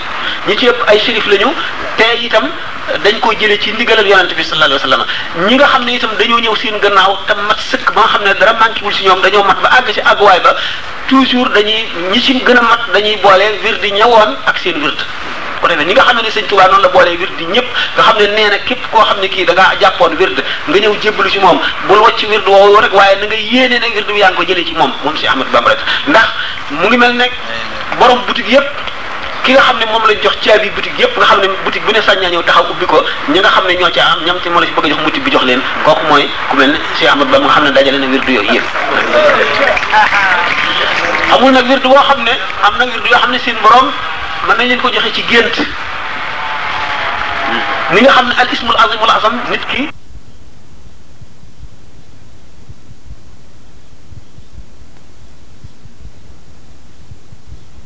ñi ci ëpp ay shérif lañu te itam dañ koo jëlee ci ndigalal yonante bi sallallahu alayhi wa sallam ñi nga xam ne itam dañoo ñëw seen gannaaw te mat sëkk ba nga xam ne dara manqué wul si ñoom dañoo mat ba àgg ci àgguwaay ba toujours dañuy ñi ci gën a mat dañuy boole wird di ñëwoon ak seen wird ko defee ni nga xam ne sëñ Tuubaa noonu la boolee wird di ñëpp nga xam ne nee na képp koo xam ne kii da ngaa jàppoon wird nga ñëw jébbalu ci moom bul wàcc wird woowu rek waaye na nga yéene ne wird bi yaa ngi ko jëlee ci moom moom si Ahmadu Bamba rek ndax mu ngi mel ne borom boutique yëpp ki nga xam ne moom lañ jox caabi boutique yépp nga xam ne boutique bu ne sañ naa ñëw taxaw ubbi ko ñi nga xam ne ñoo ca am ñam ci moo la ci bëgg a jox mucc bi jox leen kooku mooy ku mel ne Cheikh Ahmad Bamba nga xam ne dajale na wirdu yooyu yëpp amul nag wirdu boo xam ne am na wirdu yoo xam ne seen borom mën nañ leen ko joxe ci gént ni nga xam ne al ismul azim wal azam nit ki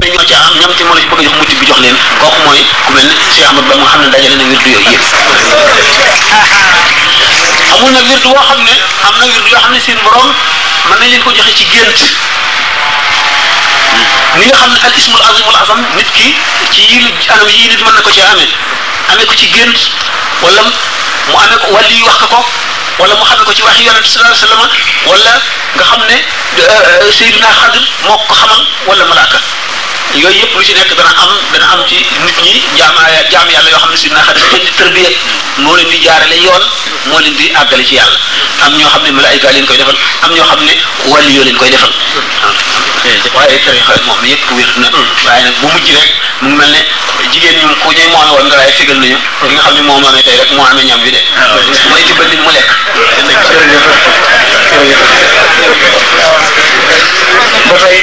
te ñoo ca am ñam ci moo la ci bëgg a jox mucc bi jox leen kooku mooy ku mel ne Cheikh Ahmad Bamba nga xam ne dajale na wirdu yooyu yëpp amul nag wirdu boo xam ne am na wirdu yoo xam ne seen borom mën nañ leen ko joxe ci gént ni nga xam ne al ismul azimul azam nit ki ci yi anam yii nit mën na ko ci amee amee ko ci gént wala mu amee ko wàllu yu wax ko ko wala mu xamee ko ci waxi yonent sallallahu alayhi wasallam wala nga xam ne euh, Seydina Xadir moo ko xamal wala malaaka yooyu yëpp lu ci nekk dana am dana am ci nit ñi jaam jaam yàlla yoo xam ne Seydina Xadir leen di tërbiya moo leen di jaarale yoon moo leen di àggale ci yàlla am ñoo xam ne malaayika leen koy defal am ñoo xam ne wàllu yoo leen koy defal waaye tarixa moom yëpp wér na waaye nag bu mujj rek mu ngi mel ne jigéen ñu ku ñuy moome woon nga waaye fegal nañu ki nga xam ne moo moomee tey rek moo amee ñam bi de mooy ci bënn mu lekk ba tey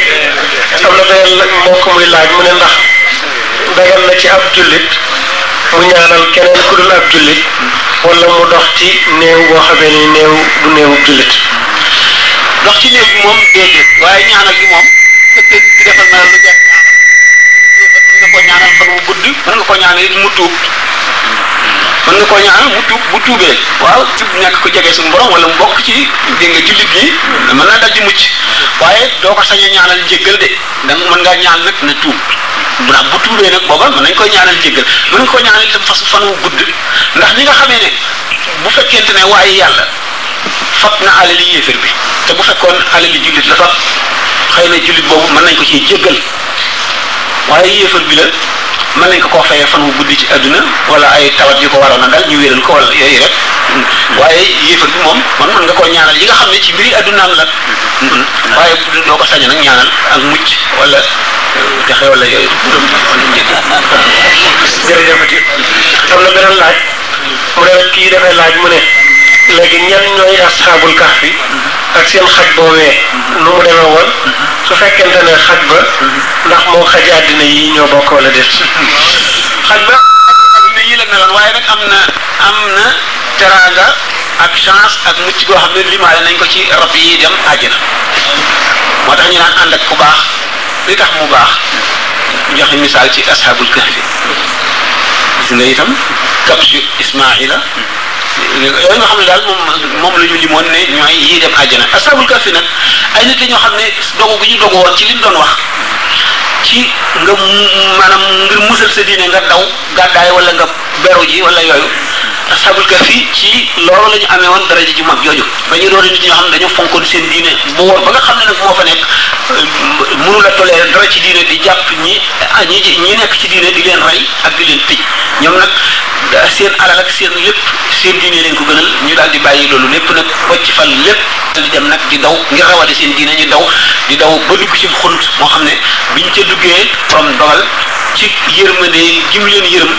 am na beneen mbokk muy laaj mu ne ndax dagan na ci ab jullit mu ñaanal keneen ku dul ab jullit wala mu dox ci néew boo xamee ni néew du néewu jullit dox ci néew bi moom déedéet waaye ñaanal gi moom fekkee ci defal na lu jar ñaanal mën nga ko ñaanal fan mu gudd mën nga ko ñaanal it mu tuub mën nga ko ñaanal mu tuub bu tuubee waaw tuub nekk ko jege suñu borom wala mu bokk ci dégg nga jullit ñi mën naa dal di mucc waaye doo ko sañ a ñaanal njéggal de da nga mën ngaa ñaan nag na tuub bu naan bu tuubee nag booba mën nañ koy ñaanal jéggal mën nañ koy ñaanal itam fas fan wu gudd ndax ñi nga xamee ne bu fekkente ne waaye yàlla fab na alali yéefér bi te bu fekkoon alali jullit la fab xëy na jullit boobu mën nañ ko ci jéggal waaye yéefér bi la mën nañ ko koo fayee fan wu guddi ci àdduna wala ay tawat yu ko waroon a dal ñu wéral ko wala yooyu rek waaye yéefar bi moom man mën nga koo ñaanal yi nga xam ne ci mbiri àddunaam la waaye doo ko sañ nag ñaanal ak mucc wala texe wala yooyu borom bi wala njëkk jërëjëfati am na beneen laaj mu ne kii dafay laaj mu ne léegi ñan ñooy asxaabul kax bi ak seen xaj boobee nu mu demee woon su fekkente ne xaj ba ndax moo xaj àddina yi ñoo bokk wala déet xaj ba àddina yi la meloon waaye nag am na am na teraanga ak chance ak mucc goo xam ne limaale nañ ko ci rab yi dem àjjana moo tax ñu naan ànd ak ku baax li tax mu baax joxe misaal ci ashabul kahfi gis nga itam kabsu ismaila yooyu nga xam ne daal moom moom la ñu limoon ne ñooy yii dem àjjana ashabul kahfi nag ay nit la ñoo xam ne dogu bi ñu dogu woon ci liñ doon wax ci nga maanaam ngir musal sa diine nga daw gàddaay wala nga beru ji wala yooyu ashabul kahfi ci loolu la ñu amee woon daraja ju mag jooju dañu doon nit ñoo xam ne dañoo fonkoon seen diine bu wóor ba nga xam ne nag moo fa nekk mënu la tolee dara ci diine di jàpp ñi ñi ñi nekk ci diine di leen rey ak di leen tëj ñoom nag seen alal ak seen lépp seen diine leen ko gënal ñu daal di bàyyi loolu lépp nag wacc fal lépp te di dem nag di daw ngir rawale seen diine ñu daw di daw ba dugg ci xunt moo xam ne biñ ca duggee borom dogal ci yërmande gi mu leen yërëm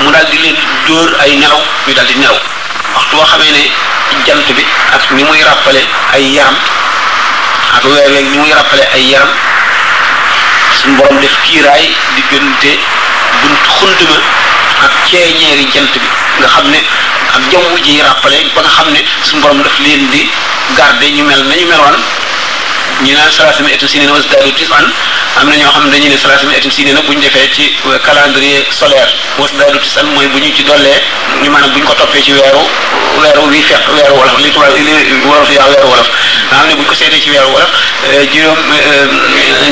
mu daal di leen dóor ay nelaw ñu daal di nelaw waxtu boo xamee ne jant bi ak ni muy rappale ay yaram ak weer weeg ni muy rappale ay yaram suñu borom def kiiraay diggante bunt xunt ma ak ceeñeeri jant bi nga xam ne ak jaww ji rappale ba nga xam ne suñu borom daf leen di garder ñu mel nañu meloon ñu naan salaasima etu si neen wasdaadu tis'an am na ñoo xam ne dañuy ne salaasima etu si neen bu ñu defee ci calendrier solaire wasdaadu tis'an mooy bu ñu ci dollee ñu maanaam bu ñu ko toppee ci weeru weeru wi fekk weeru wolof li tubaab li wolof yaa weeru wolof nga xam ne bu ñu ko seetee ci weeru wolof juróom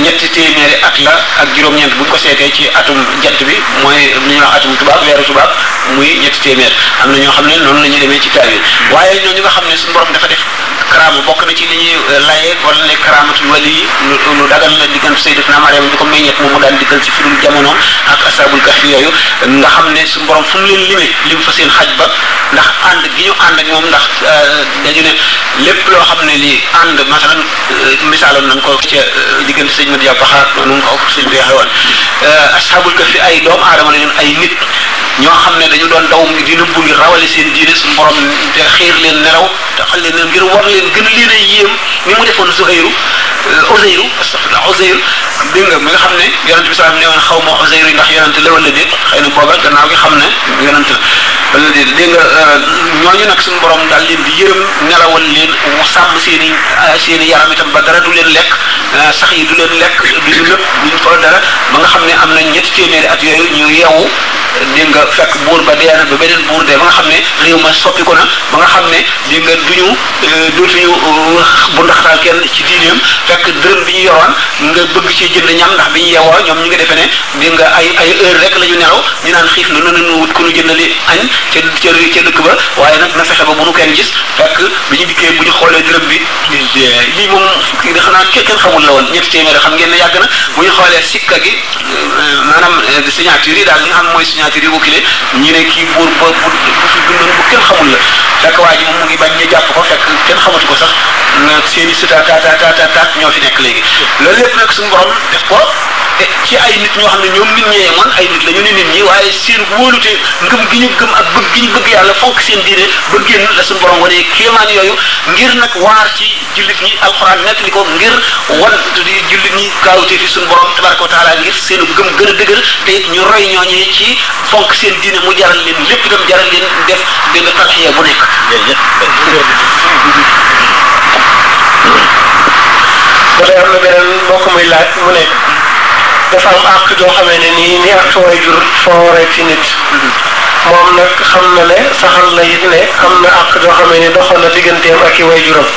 ñetti téeméeri at la ak juróom-ñeent bu ñu ko seetee ci atum jant bi mooy li ñuy wax atum tubaab weeru tubaab muy ñetti téeméer am na ñoo xam ne noonu la ñuy demee ci taawil waaye ñooñu nga xam ne suñu borom dafa def karaama bokk na ci li ñuy layee wala ne karaamatul wali yi lu lu dagan la diggante sayyidatuna Mariam bi ko meññeet moom mu daan diggal ci fudul jamonoom ak asabul kahfi yooyu nga xam ne suñu borom fu mu leen limee lim fa seen xaj ba ndax ànd gi ñu ànd ak moom ndax dañu ne lépp loo xam ne lii ànd masalan misaaloon nañ ko ca diggante sëñ Madiou Baxa noonu nga ko sëñ bi waxee woon asabul kahfi ay doomu aadama la ñun ay nit ñoo xam ne dañu doon daw di nëbbu ngir rawale seen diine suñu borom te xiir leen nelaw taxal leen ngir war leen gën leen a yéem ni mu defoon Zuhayru Uzayru astaghfirullah Uzayru dégg nga mi nga xam ne yonent bi salaam ne woon xaw ma Uzayru ndax yonent la wala déet xëy na booba gannaaw gi xam ne yonent la wala déet dégg nga ñooñu nag suñu borom daal leen di yërëm nelawal leen mu sàmm seen i seen i yaram itam ba dara du leen lekk sax yi du leen lekk du ñu nëpp du ñu ko dara ba nga xam ne am na ñetti téeméeri at yooyu ñu yeewu dégg nga fekk buur ba dee na ba beneen buur dee ba nga xam ne réew ma soppiku na ba nga xam ne di nga duñu euh, dootuñu euh, bu ndaxtaal kenn ci diineem fekk dërëm bi ñu yoroon nga bëgg ci jënd ñam ndax bi ñu yeewoo ñoom ñu ngi defee ne di nga ay ay heure rek la ñu nelaw ñu naan xiif na nana nu wut ku nu jëndali añ ca ca ca dëkk ba waaye nag na fexe ba bu nu kenn gis fekk bi ñu dikkee bu ñu xoolee dërëm bi lii moom xanaa kenn xamul la woon ñetti téeméer xam ngeen ne yàgg na bu ñu xoolee sikka gi euh, maanaam signature yi daal li nga xam mooy signature yi bu kile ñu ne kii buur ba bu bu fi dundoon bu kenn xamul la fekk waa ji moom mu ngi bañ ñu jàpp ko fekk kenn xamatu ko sax nag seen i sëta ta ta ta ta ta ñoo fi nekk léegi loolu lépp nag suñu borom def ko te ci ay nit ñoo xam ne ñoom nit ñee man ay nit la ñu ne nit ñi waaye seen wóolute ngëm gi ñu gëm ak bëgg gi ñu bëgg yàlla fonk seen diine ba génn la suñu borom wane kéemaan yooyu ngir nag waar ci jullit ñi alxuraan nekk li ko ngir wan di jullit ñi gaawtee fi suñu borom tabaraka wa taala ngir seen gëm gën a dëgër te it ñu roy ñooñee ci fonk seen diine mu jaral leen lépp itam jaral leen def benn tarxiya bu nekk ba tey am na beneen mbokk muy laaj mu ne dafa am àq joo xamee ne nii ni àq way jur foo waree ci nit moom nag xam na ne saxal na it ne am na àq joo xamee ne doxoon na digganteem ak i way juróom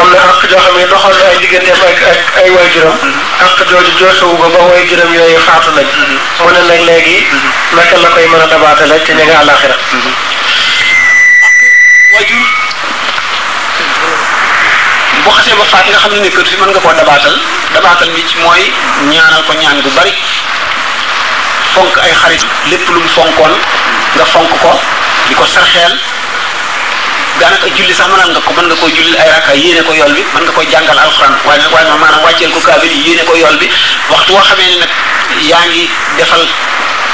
am na àq joo xam ne doxoon na ay digganteem ak ak ay way juróom àq jooju joosuwu ko ba way juróom yooyu faatu nañ mu ne nag léegi naka la koy mën a dabaatale te ña nga àllaaxira wajur bu xasee ba faat nga xam ne nekkatu fi mën nga koo dabaatal dabaatal bi ci mooy ñaanal ko ñaan gu bari fonk ay xarit lépp lu mu fonkoon nga fonk ko di ko sarxeel daanaka julli sax mënal nga ko mën nga koo julli ay rakka yéene ko yool bi mën nga koy jàngal alxuraan waaye nag waaye maanaam wàcceel ko kaamil yi yéene ko yool bi waxtu woo xamee ne nag yaa ngi defal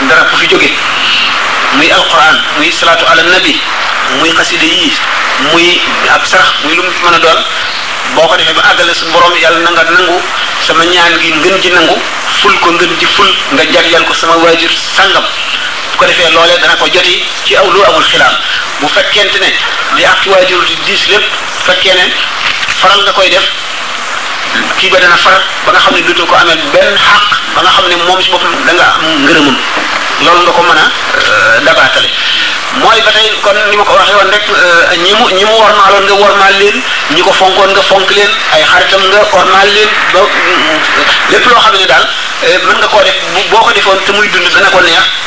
dara ku fi jóge muy alxuraan muy salaatu ala nabi muy xasida yii muy ab sarax muy lu mu mën a doon boo ko defee ba àggale suñu borom yàlla na nga nangu sama ñaan gi ngën ji nangu ful ko ngën ji ful nga jagleel ko sama waajur sàngam bu ko defee loolee dana ko joti ci aw lu amul xilaam bu fekkente ne li ak waajur di diis lépp fekkee ne faral nga koy def kii ba dana far ba nga xam ne dutu ko amee benn xaq ba nga xam ne moom si boppam da nga am ngërëmam loolu nga ko mën a dabaatale mooy ba tey kon ni ma ko waxee woon rek ñi mu ñi mu wormaaloon nga wormaal leen ñi ko fonkoon nga fonk leen ay xaritam nga wormaal leen ba lépp loo xam ne daal mën nga koo def boo ko defoon te muy dund dana ko neex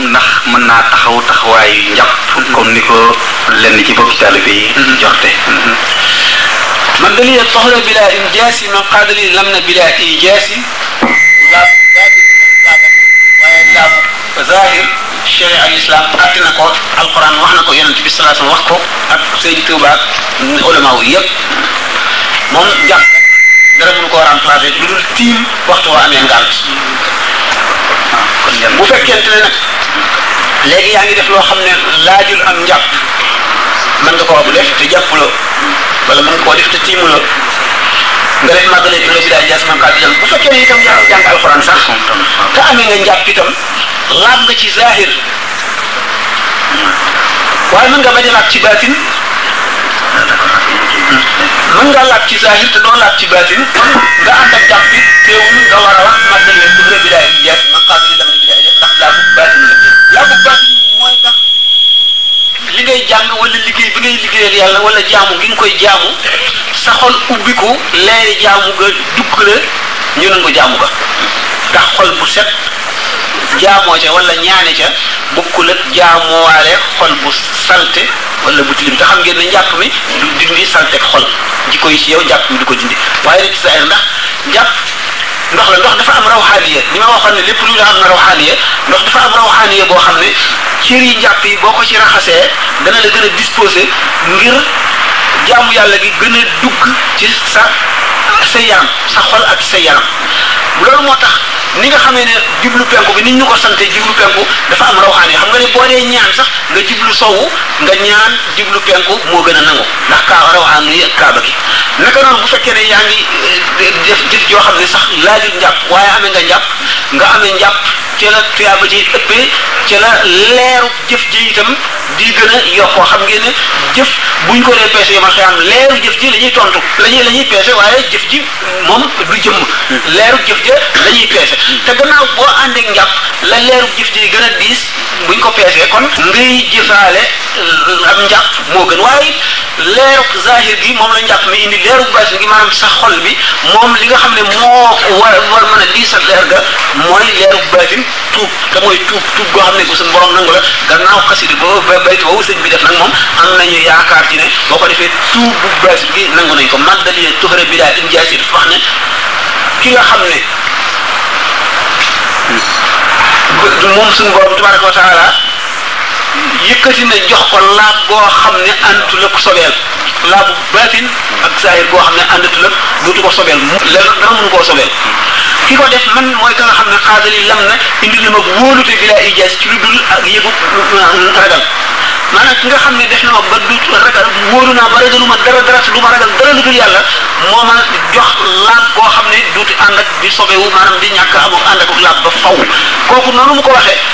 ndax mën naa taxaw taxawaayu njàpp comme ni ko lenn ci bokki taalibe yi jorte man dali tahura bila injaasi man qaadali lam na bila ijaasi laab baatin laabam waaye laab zahir sharia al islam àtte na ko alquran wax na ko yonent bi sallallahu alayhi wasallam wax ko ak sëñ Tuuba ak ulama wu yëpp moom jàpp dara mënu koo remplacer lu dul tiim waxtu wa amee ngànt bu fekkente ne nag léegi yaa ngi def loo xam ne laajul am njàpp mën nga koo bu def te jàppuloo wala mën nga koo def te tiimuloo nga def màgg leen dina si daal jaas man kàddu bu fekkee ne itam yaa ngi jàng alxuraan sax te amee nga njàpp itam laab nga ci zahir waaye mën nga bañ a laab ci baatin mën nga laab ci zahir te doo laab ci baatin kon nga ànd ak jàpp bi teewul nga war a wax mag nañu dugg rek bidaay yi jeex man xaar bi dama bidaay yëpp ndax laabu baatin la laabu baatin mooy tax li ngay jàng wala liggéey bi ngay liggéeyal yàlla wala jaamu gi nga koy jaamu sa xol ubbiku leeri jaamu ga dugg la ñu nangu jaamu ga ndax xol bu set jaamoo ca wala ñaane ca bokkul ak jaamuwaale xol bu salte wala bu tilim te xam ngeen ne njàpp mi du dindi salteg xol jikko yi ci yow njàpp mi du ko dindi waaye rek ci saa ndax njàpp ndox la ndox dafa am rawxaaniya ni ma waxoon ne lépp lu la am na rawxaaniya ndox dafa am rawxaaniya boo xam ne cër yi njàpp yi boo ko ci raxasee dana la gën a disposé ngir jaamu yàlla gi gën a dugg ci sa sa yaram sa xol ak sa yaram loolu moo tax ni nga xamee ne jublu penku bi nit ñu ko sante jublu penku dafa am rawxaan yoo xam nga ne boo dee ñaan sax nga jublu sowu nga ñaan jublu penku moo gën a nangu ndax kaa rawxaan yi ak kaaba gi naka noonu bu fekkee ne yaa ngi eh, def jëf joo xam ne sax laajul njàpp waaye amee nga njàpp nga amee njàpp ci la tuyaaba ji ëppee ci la leeru jëf ji itam di gën a yokkoo xam ngeen ne jëf buñ ko dee peese yomal xëy am leeru jëf ji la ñuy tontu la ñuy la ñuy peese waaye jëf ji moom du jëmm leeru jëf ja la ñuy peese te gannaaw boo àndee njàpp la leeru jëf ji gën a diis buñ ko peesee kon ngay jëfaale euh, am njàpp moo gën waaye leeru zahir gi moom la njàpp mi indi leeru baatin gi maanaam sa xol bi moom li nga xam ne moo war war mën a diisal leer ga mooy leeru baatin tuub te mooy tuub tuub goo xam ne ko suñu borom nangu la gannaaw xasida boo bayt boobu sëñ bi def nag moom am nañu yaakaar ci ne boo ko defee tuub bu bees bi nangu nañ ko man dali ne tuxare bi daal injaasi dafa wax ne ki nga xam ne moom suñu borom tabaraka wa taala yëkkati na jox ko laab boo xam ne àndatul ak sobeel laabu baatin ak saahir boo xam ne àndatul ak dootu ko sobeel mu lenn dara mënu koo sobeel ki ko def man mooy ka nga xam ne xaadali lam na indi na ma wóolute bi laa ijaas ci lu dul ak yëgu ragal maanaam ki nga xam ne def na ma ba du ragal wóolu naa ba ragalu ma dara dara du ma ragal dara lu dul yàlla moo ma jox laab boo xam ne duuti ànd ak di sobewu maanaam di ñàkk amul ànd ak laab ba faw kooku noonu mu ko waxee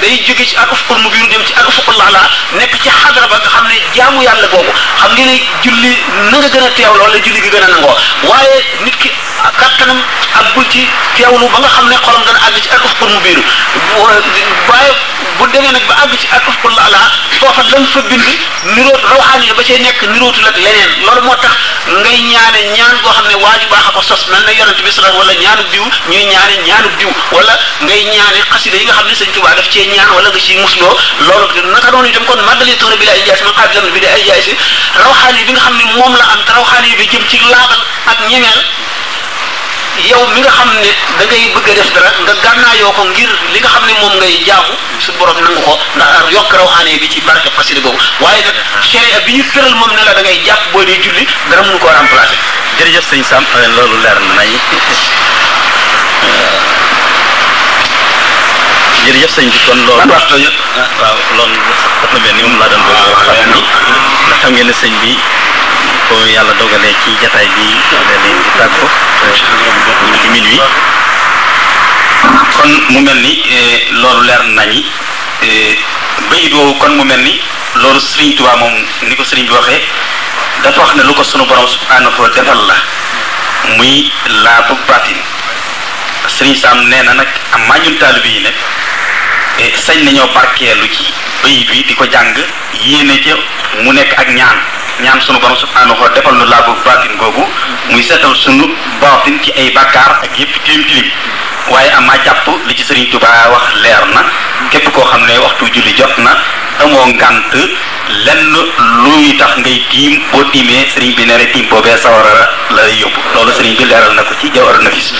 day jóge ci al ufqul mubiin dem ci al ufqul ala nekk ci xadra ba nga xam ne jaamu yàlla googu xam nga ne julli na nga gën a teew loolu la julli gi gën a nangoo waaye nit ki kattanam àggul ci teewlu ba nga xam ne xolam dana àgg ci al ufqul mubiin waaye bu demee nag ba àgg ci al ufqul ala foofa lañ fa bind niroot rawxaani ba cay nekk nirootul ak leneen loolu moo tax ngay ñaane ñaan goo xam ne waaju baax a ko sos mel na yonent bi sallallahu wala ñaanu diw ñuy ñaane ñaanu diw wala ngay ñaane xasida yi nga xam ne sëñ Tuubaa daf cee ñaan wala nga ciy musloo loolu naka noonu itam kon màggali toora bi la ay jaay si ma xaabilam bi da ay jaay si rawxaani bi nga xam ne moom la am te rawxaani bi jëm ci laabal ak ñemeel yow mi nga xam ne da ngay bëgg a def dara nga gànnaayoo ko ngir li nga xam ne moom ngay jaamu suñu borom nangu ko ndax yokk rawxaane bi ci barke xasida boobu waaye nag sharia bi ñu tëral moom ne la da ngay jàpp boo dee julli dara mënu koo remplacer jërëjëf sëñ Sam loolu leer na nay jërëjëf sëñ bi kon loolu man waxtu yëpp waaw loolu dafa mel ni moom laa doon bëgg wax ni ndax xam ngeen ne sëñ bi ko yàlla dogalee ci jataay bi da leen di tàggu ci minuit kon mu mel ni loolu leer nañi bayit woowu kon mu mel ni loolu Sëriñ Tuubaa moom ni ko sëriñ bi waxee dafa wax ne lu ko sunu borom subhaanahu wa defal la muy laa bu baatin sëriñ Saam nee na nag am maa ñun taalibe yi nag sañ nañoo barkeelu ci bayit wi di ko jàng yéene ca mu nekk ak ñaan ñaan sunu borom subhaanahu wa defal nu laabu baatin googu muy seetal sunu baatin ci ay bàkkaar ak yépp tilim tilim waaye am maa jàpp li ci Sëriñ Tuubaa wax leer na képp koo xam ne waxtu julli jot na amoo ngànt lenn luy tax ngay tiim boo tiimee sëriñ bi nee na tiim boobee sawara la yóbbu loolu sëriñ bi leeral na ko ci jawar na fis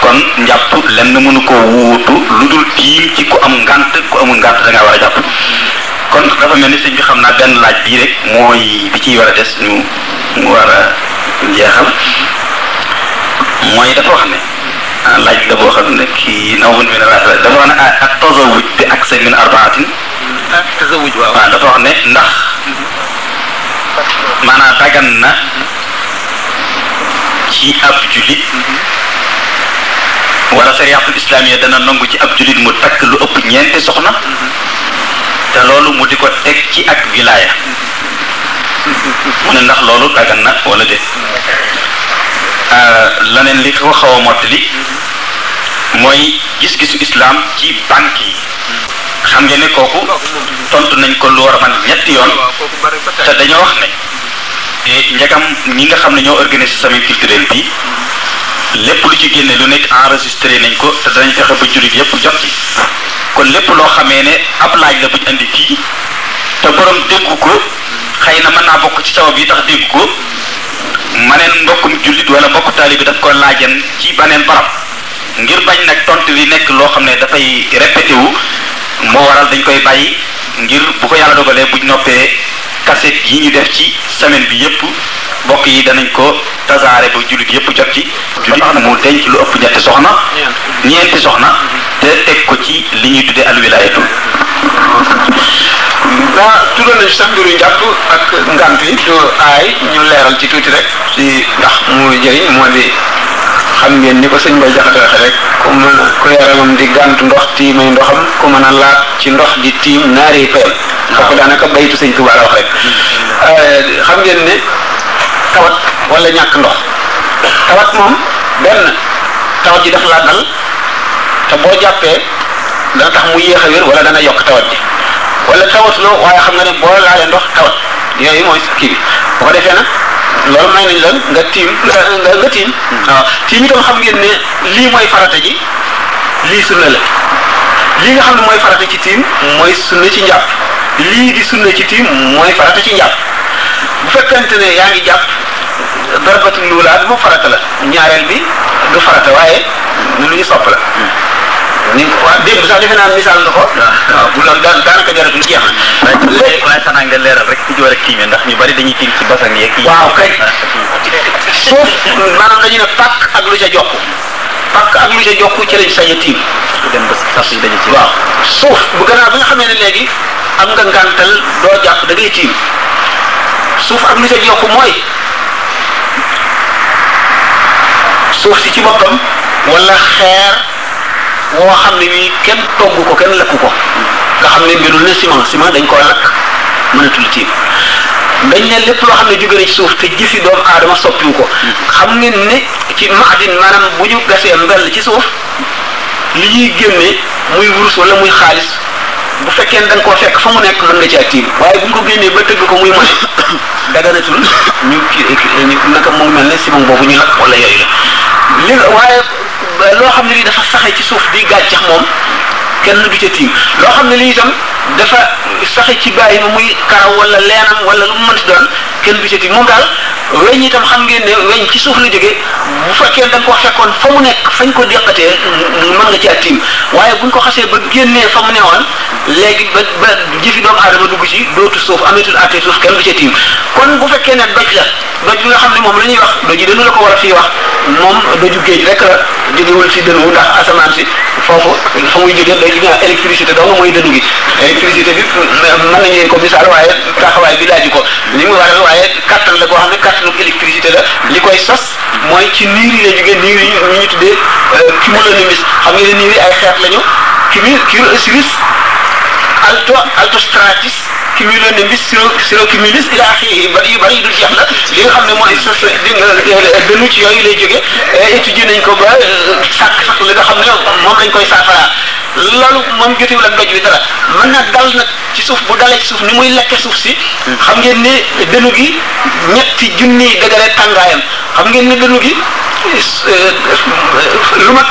kon njàpp lenn mënu ko wuutu lu dul tiim ci ku am ngànt ku amul ngànt da ngaa war a jàpp kon dafa mel ni sëñ bi xam naa benn laaj bii rek mooy bi ciy war a des ñu war a jeexal mooy dafa wax ne ah, laaj la boo xam ne kii naw min raas la dafa wax ne ah, ak tazawuj bi ak sa min arbaatin ah, tazawuj waaw waaw dafa wax ne ndax maanaam dagan na ci ab julit wala sariyatul islaamiya dana nangu ci ab julit mu takk lu ëpp ñeenti soxna te loolu mu di ko teg ci ak wilaaya mu ne ndax loolu dagan na wala déet euh, leneen li ko xaw a mottali mooy gis-gisu islaam ci banque yi xam ngeen ne kooku tontu nañ ko lu war a man ñetti yoon te dañoo wax ne te njagam ñi nga xam ne ñoo organisé semaine culturelle bi lépp lu ci génne lu nekk enregistré nañ ko te danañ fexe ba jullit yépp jot ci kon lépp loo xamee ne ab laaj la buñ andi fii te borom déggu ko xëy na mën naa bokk ci sabab yi tax dégg ko maneen mbokkum jullit wala mbokku taali bi daf ko laajan ci baneen barab ngir bañ nag tont li nekk loo xam ne dafay répété wu moo waral dañ koy bàyyi ngir bu ko yàlla dogalee buñ noppee kaset yi ñu def ci semaine bi yëpp mbokk yi danañ ko tasaare ba jullit yëpp jot ci jullit mu denc lu ëpp ñetti soxna ñeenti soxna te teg ko ci li ñuy tuddee alwilaayatu daa tuddoon nañu sax mbiru njàpp ak ngant yi du aay ñu leeral ci tuuti rek ci ndax mu jëriñ moo di xam ngeen ni ko sëñ Bay Jaxate waxe rek ku mën a ku yaramam di gàntu ndox tiimay ndoxam ku mën a laat ci ndox di tiim naari peel kooku daanaka bayitu sëñ Tuubaa la wax rek xam ngeen ne tawat wala ñàkk ndox tawat moom benn tawat ji daf laa dal te boo jàppee dana tax mu yéex a wér wala dana yokk tawat ji wala tawatuloo waaye xam nga ne boo laalee ndox tawat yooyu mooy kii bi bu ko defee nag loolu may nañ la nga tiim nga nga tiim waaw tiim itam xam ngeen ne lii mooy farata ji lii sunna la lii nga xam ne mooy farata ci tiim mooy sunna ci njàpp lii di sunna ci tiim mooy farata ci njàpp bu fekkante ne yaa ngi jàpp darbatu luulaa du farata la ñaareel bi du farata waaye lu ñu sopp la ni waaw démb sax defe naa misaal na ko. waaw bu loolu daan daanaka jaratul jeex na. léegi waaye xanaa nga leeral rek ku ci war a tiime ndax ñu bari dañuy tiim ci basang yeeg. waaw kay suuf maanaam dañu ne pàkk ak lu ca jokk. parce que ak lu ca jokku ci lañ sañ a tiim dem ba sas yi daje ci waaw suuf bu gannaaw bi nga xamee ne léegi am nga ngàntal doo jàpp da ngay tiim suuf ak lu ca jokku mooy suuf si ci boppam wala xeer woo xam ne bii kenn togg ko kenn lakk ko nga xam ne mbirul ne ciment ciment dañ koo lakk mënatul tiim dañ ne lépp loo xam ne jóge na ci suuf te jëfi doomu aadama soppiwu ko xam ngeen ne ci maadin maanaam bu ñu gasee mbell ci suuf li ñuy génne muy wurus wala muy xaalis bu fekkee ne da nga koo fekk fa mu nekk mën nga caa tiim waaye bu ñu ko génnee ba tëgg ko muy mone daganatul ñu kii naka mu mel ne si moom boobu ñu lakk wala yooyu la li waaye loo xam ne lii dafa saxee ci suuf di gàncax moom kenn du ca tiim loo xam ne lii itam dafa saxe ci bàyyi ma muy karaw wala leenam wala lu mu mënti doon kenn du ci tiit moom daal weñ itam xam ngeen ne weñ ci suuf la jógee bu fekkee da nga ko fekkoon fa mu nekk fañ ko déqatee mën nga ci at tiim waaye buñ ko xasee ba génnee fa mu newoon léegi ba ba jëfi doomu aadama dugg ci dootu suuf ametul àtte suuf kenn du ci tiim kon bu fekkee ne doj la doj bi nga xam ne moom la ñuy wax doj yi dënu la ko war a fii wax moom doju géej rek la jógewul ci dënu ndax asamaan si foofu fa muy jógee day jógee électricité dong mooy dënu gi électricité bi mën nañu leen ko misaal waaye taxawaay bi laaju ko li mu waral waaye kattan la boo xam ne kattanu électricité la li koy sos mooy ci niir yi la jógee niir yi ñu ñu tuddee cumulonimbus xam nga ne niir yi ay xeet lañu cumi cirrus alto altostratus cumulonimbus cirrocumulus ila axiri yu bari yu bari yu dul jeex la li nga xam ne mooy sos di nga dënnu ci yooyu lay jógee étudier nañ ko ba sàkk sax li nga xam ne moom lañ koy saafara loolu moom jotewul ak doj bi dara mën na dal nag ci suuf bu dalee ci suuf ni muy lekke suuf si xam ngeen ni dënu gi ñetti junni dëgëre tàngaayam xam ngeen ni dënu gi euh, lu mat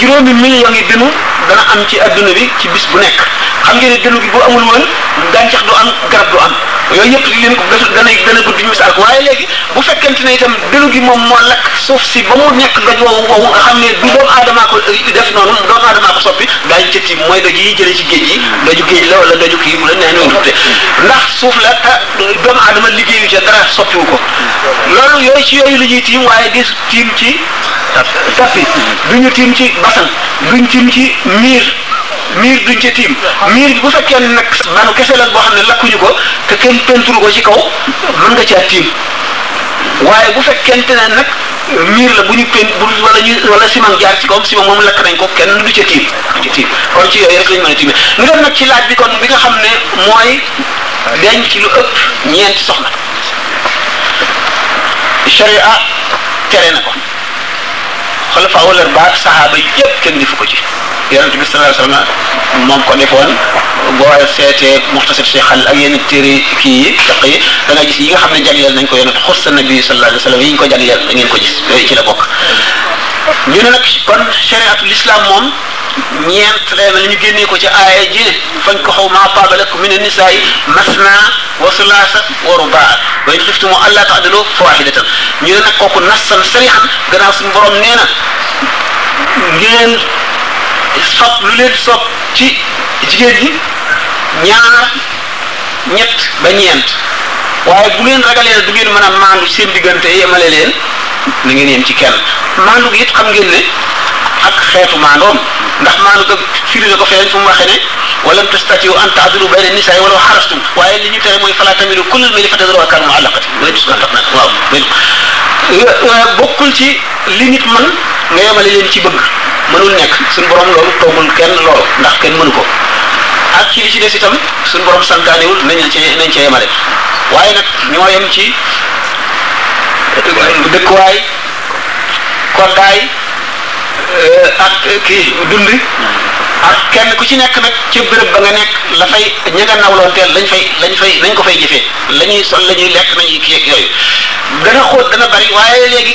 juróomi millions yi dënu dana am ci adduna bi ci bis bu nekk xam ngeen ni dënu gi bu amul woon gàncax du am garab du am yooyu yëpp li leen ko dana dana gudd ñu misaal ko waaye léegi bu fekkente ne itam dënu gi moom moo lakk suuf si ba mu nekk doj woowu woowu nga xam ne du doomu aadamaa ko def noonu doomu aadamaa ko soppi daañu ca tiim mooy doj yi jëlee ci géej gi doju géej la wala doju kii bu la nee noonu tudde ndax suuf la te doomu aadama liggéeyu ca dara soppiwu ko loolu yooyu ci yooyu la ñuy tiim waaye di tiim ci tapi duñu tiim ci basan duñ tiim ci miir miir duñ ca tiim miir bi bu fekkee ne nag banu kese la boo xam ne lakkuñu ko te kenn penturu ko ci kaw mën nga caa tiim waaye bu fekkente ne nag miir la bu ñu pent bu wala ñu wala simam jaar ci kawam simam moom lakk nañ ko kenn du ca tiim du ca kon ci yooyu rek lañ mën a tiimee ñu dem nag ci laaj bi kon bi nga xam ne mooy denc ci lu ëpp ñeenti soxna sharia tere na ko xulafaa wala ba ak saxaaba yëpp kenn defu ko ci yonent bi sallallahu alayhi wasallam moom ko defoon boo seetee muxtasar Cheikh Xalil ak yenn téere kii yi fiq yi da nga gis yi nga xam ne jagleel nañ ko yonent xussa nabi sallallahu alayhi wasallam yi ñu ko jagleel da ngeen ko gis yooyu ci la bokk ñu ne nag kon chariatul islam moom ñeent leen la ñu génnee ko ci aaya ji ne fañ ko xaw maa taaba lakum mina nisaa yi masna wa sulaasa wa rubaa wa in xiftumu allaa taadilu fa waahidatan ñu ne nag kooku nassan sarihan gannaaw suñu borom nee na ngeen sopp lu leen sopp ci jigéen ñi ñaar ñett ba ñeent waaye bu ngeen ragalee du ngeen mën a maandu seen diggante yemale leen na ngeen yem ci kenn maandu gi it xam ngeen ne ak xeetu maandoom ndax maandu ga firi na ko feneen fu mu waxee ne walam tastatiu an taadilu bayna nisaay walaw xarastum waaye li ñu tere mooy fala tamilu kullal mayli fatadruha kal muallaqati mooy dis na tax nag waaw bokkul ci li nit man nga yemale leen ci bëgg mënul nekk suñu borom loolu toogul kenn loolu ndax kenn mënu ko ak ci li ci des itam suñu borom santaanewul nañ la cee nañ cee yemale waaye nag ñoo yem ci dëkkuwaay koddaay euh, ak kii dund ak kenn ku ci nekk nag ci bërëb ba nga nekk la fay ñi nga nawloon teel lañ fay lañ fay lañ ko fay jëfee la ñuy sol la ñuy lekk nañuy kii ak yooyu dana xóot dana bari waaye léegi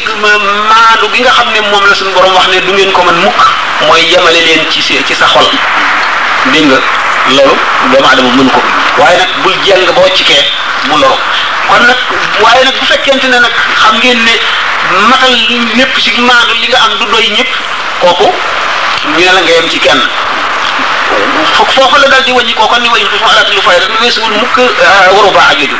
maandu gi nga xam ne moom la suñu borom wax ne du ngeen ko mën mukk mooy yemale leen ci ci sa xol dégg nga loolu doomu aadama mën ko waaye nag bul jàng boo ci kee mu loru kon nag waaye nag bu fekkente ne nag xam ngeen ne matal ñëpp ci maandu li nga am du doy ñëpp kooku ñu ne la nga yem ci kenn fo- foofu la dal di wàññi kooku ni wàññi foofu alaat lu fay rek weesuwul mukk waru baa ajoju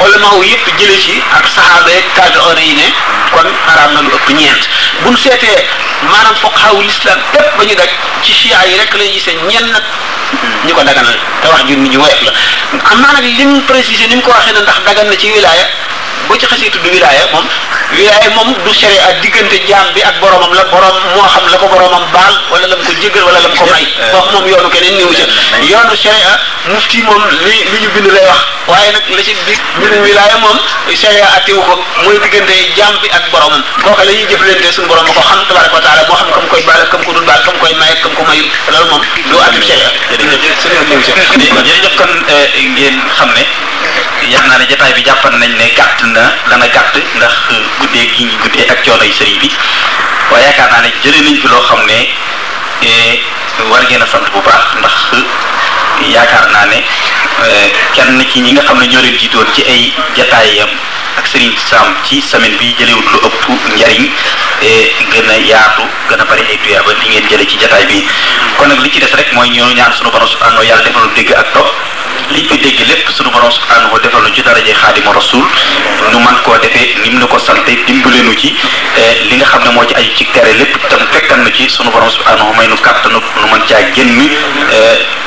wala maaw yëpp jëlee ci ak saxaaba yeeg taabi'oona yi ne kon araam na lu ëpp ñeent buñ seetee maanaam foog xawu lislaam bépp ba ñu daj ci chia yi rek la ñuy seen ñenn nag ñi ko daganal te wax ju ju woyof la am naa nag li mu précisé ni mu ko waxee na ndax dagan na ci wilaaya boo ci xasee tudd wilaaya moom wilaaya moom du sere ak diggante jaam bi ak boromam la borom moo xam la ko boromam baal wala la mu ko jéggal wala la mu ko may kooku moom yoonu keneen néew ca yoonu sere a mufti moom li li ñu bind lay wax waaye nag la ci di mbirum wilaaya moom sere a attewu ko mooy diggante jaam bi ak boromam kooka la ñuy jëflante suñu borom ko xam tabaraka wa taala moo xam kam koy baal kam ko dul baal kam koy maye kam ko mayu loolu moom doo àgg ci yàlla. jërëjëf kon ngeen xam ne yal naa ne jotaay bi jàppan nañ ne gàtt na dana gàtt ndax guddee gi ñu guddee ak coono yi sëriñ bi waaye yaakaar naa ne jëlee nañ fi loo xam ne war ngeen a sant bu baax ndax yaakaar naa ne kenn ci ñi nga xam ne ñoo leen jiitoon ci ay jotaayam ak sëriñ Sam ci semaine bi jëlewut lu ëpp njariñ te gën a yaatu gën a bari ay tuyaaba li ngeen jële ci jataay bi kon nag li ci des rek mooy ñoo ñaan sunu borom subhanahu yàlla defal lu dégg ak topp liñ fi dégg lépp sunu borom subhanahu wa defal lu ci daraje xaadima rasul nu man koo defee nim nu ko sante dimbale nu ci li nga xam ne moo ci aju ci tere lépp tam fekkan nu ci sunu borom subhanahu may nu kàttanu nu man caa génn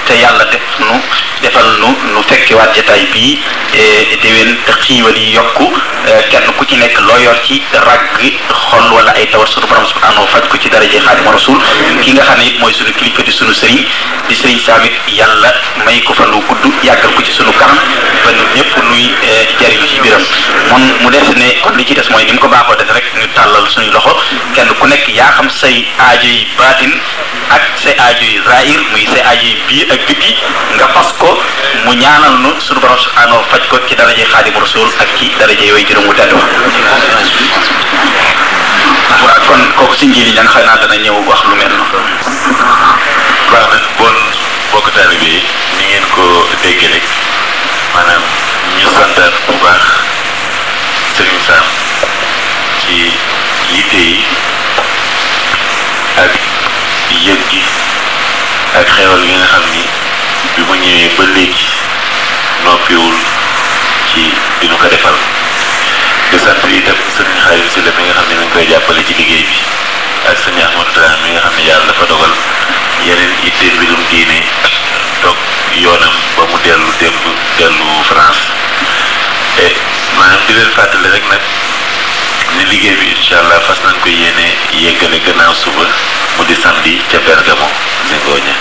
te yàlla def nu defal nu nu fekkewaat jataay bii te déwén te xiiwal yi yokku eh, kenn ku ci nekk loo yor ci ràgg xol wala ay tawat sunu borom subhanahu faj ko ci daraje xaadima rasul ki nga xam ne it mooy sunu kilifa di sunu sëriñ di sëriñ saamit yàlla may ko fa lu gudd yàggal ko ci sunu kanam ba nu ñëpp nuy eh, jariñu ci biram moom mu des ne kon li ci des mooy ni mu ko baaxoo def rek ñu tàllal suñu loxo kenn ku nekk yaa xam say aajo yi baatin ak sa aajo yi zahir muy sa aajo yi bii ak biti nga fas ko mu ñaanal nu suñu borom subhanahu faj ko ci darajey xaadimu rasul ak ci darajey way juróom wu tedd wa waaw kon kooku si njëriñ ñan xëy naa dana ñëw wax lu mel noonu baax na bon bokk taalibe yi ni ngeen ko dégg rek maanaam ñu santaat bu baax Serigne Sam ci yitte yi ak yëg gi ak xewal yi nga xam ni bi mu ñëwee ba léegi noppiwul ci di nu ko defal di sant itam Serigne Xaadim si la mi nga xam ne mi ngi koy jàppale ci liggéey bi ak sëñ Ahmadou Dramé mi nga xam ne yàlla dafa dogal yeneen itteel mbirum diine toog yoonam ba mu dellu démb dellu France maanaam di leen fàttali rek nag ni liggéey bi incha allah fas nañ ko yéene yeggale gannaaw suba mu di samedi ca Bergamo Zingoña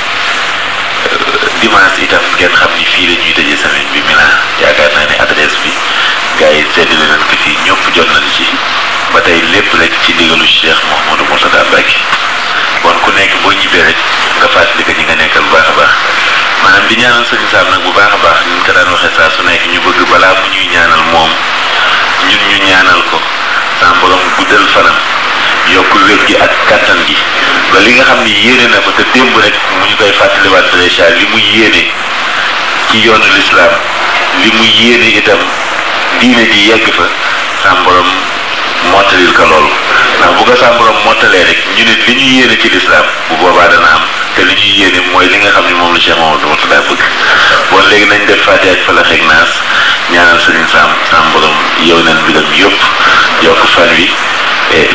dimanche itam ngeen xam ni fii la ñuy tëjee semaine bi Milan yaakaar naa ne adresse bi gars yi seddale nañ ko fii ñëpp jot nañ ci ba tey lépp rek ci ndigalu Cheikh Mouhamadou Mourtada Mbacké kon ku nekk boo ñibbee rek nga fàttali ko ñi nga nekkal bu baax a baax maanaam di ñaanal sëñ Saam nag bu baax a baax ñu ko daan waxee saa su nekk ñu bëgg balaa mu ñuy ñaanal moom ñun ñu ñaanal ko saa borom guddal fanam yokk wér gi ak kattan gi ba li nga xam ni yéene na ko te démb rek mu ñu koy fàttaliwaat déjà li mu yéene ci yoonu lislaam li mu yéene itam diine ji yegg fa saa borom mottalil ko loolu ndax bu ko saa borom mottalee rek ñu ne li ñuy yéene ci lislaam bu boobaa dana am te li ñuy yéene mooy li nga xam ne moom la Cheikh Mamadou Mourtada bëgg bon léegi nañ def fàtte ak falax ak naas ñaanal sëriñ Sam Sam borom yow nañ mbiram yëpp yokk fan wi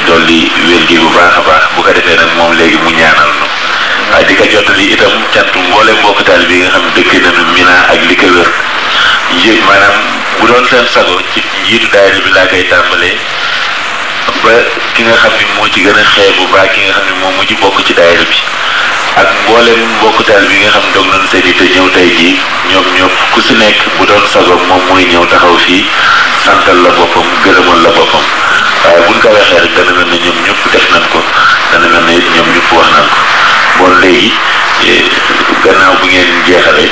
dolli wér gi bu baax a baax bu ko defee nag moom léegi mu ñaanal nu waaye di ko jottali itam cant mboole mbokk taal bi nga xam ne dëkk nañu Mina ak li ko wër yëg maanaam bu doon seen sago ci njiitu daayira bi laa koy tàmbalee ba ki nga xam ni moo ci gën a xeebu baa ki nga xam ni moom mu ci bokk ci daayira bi ak mboolem mbokk taal bi nga xam dog nañ seen i te ñëw tey jii ñoom ñoom ku si nekk bu doon sago moom mooy ñëw taxaw fii santal la boppam gërëmal la boppam waaye buñ ko waxee rek dana mel ne ñoom ñëpp def nañ ko dana mel ne ñoom ñëpp wax nañ ko bon léegi gannaaw bu ngeen jeexalee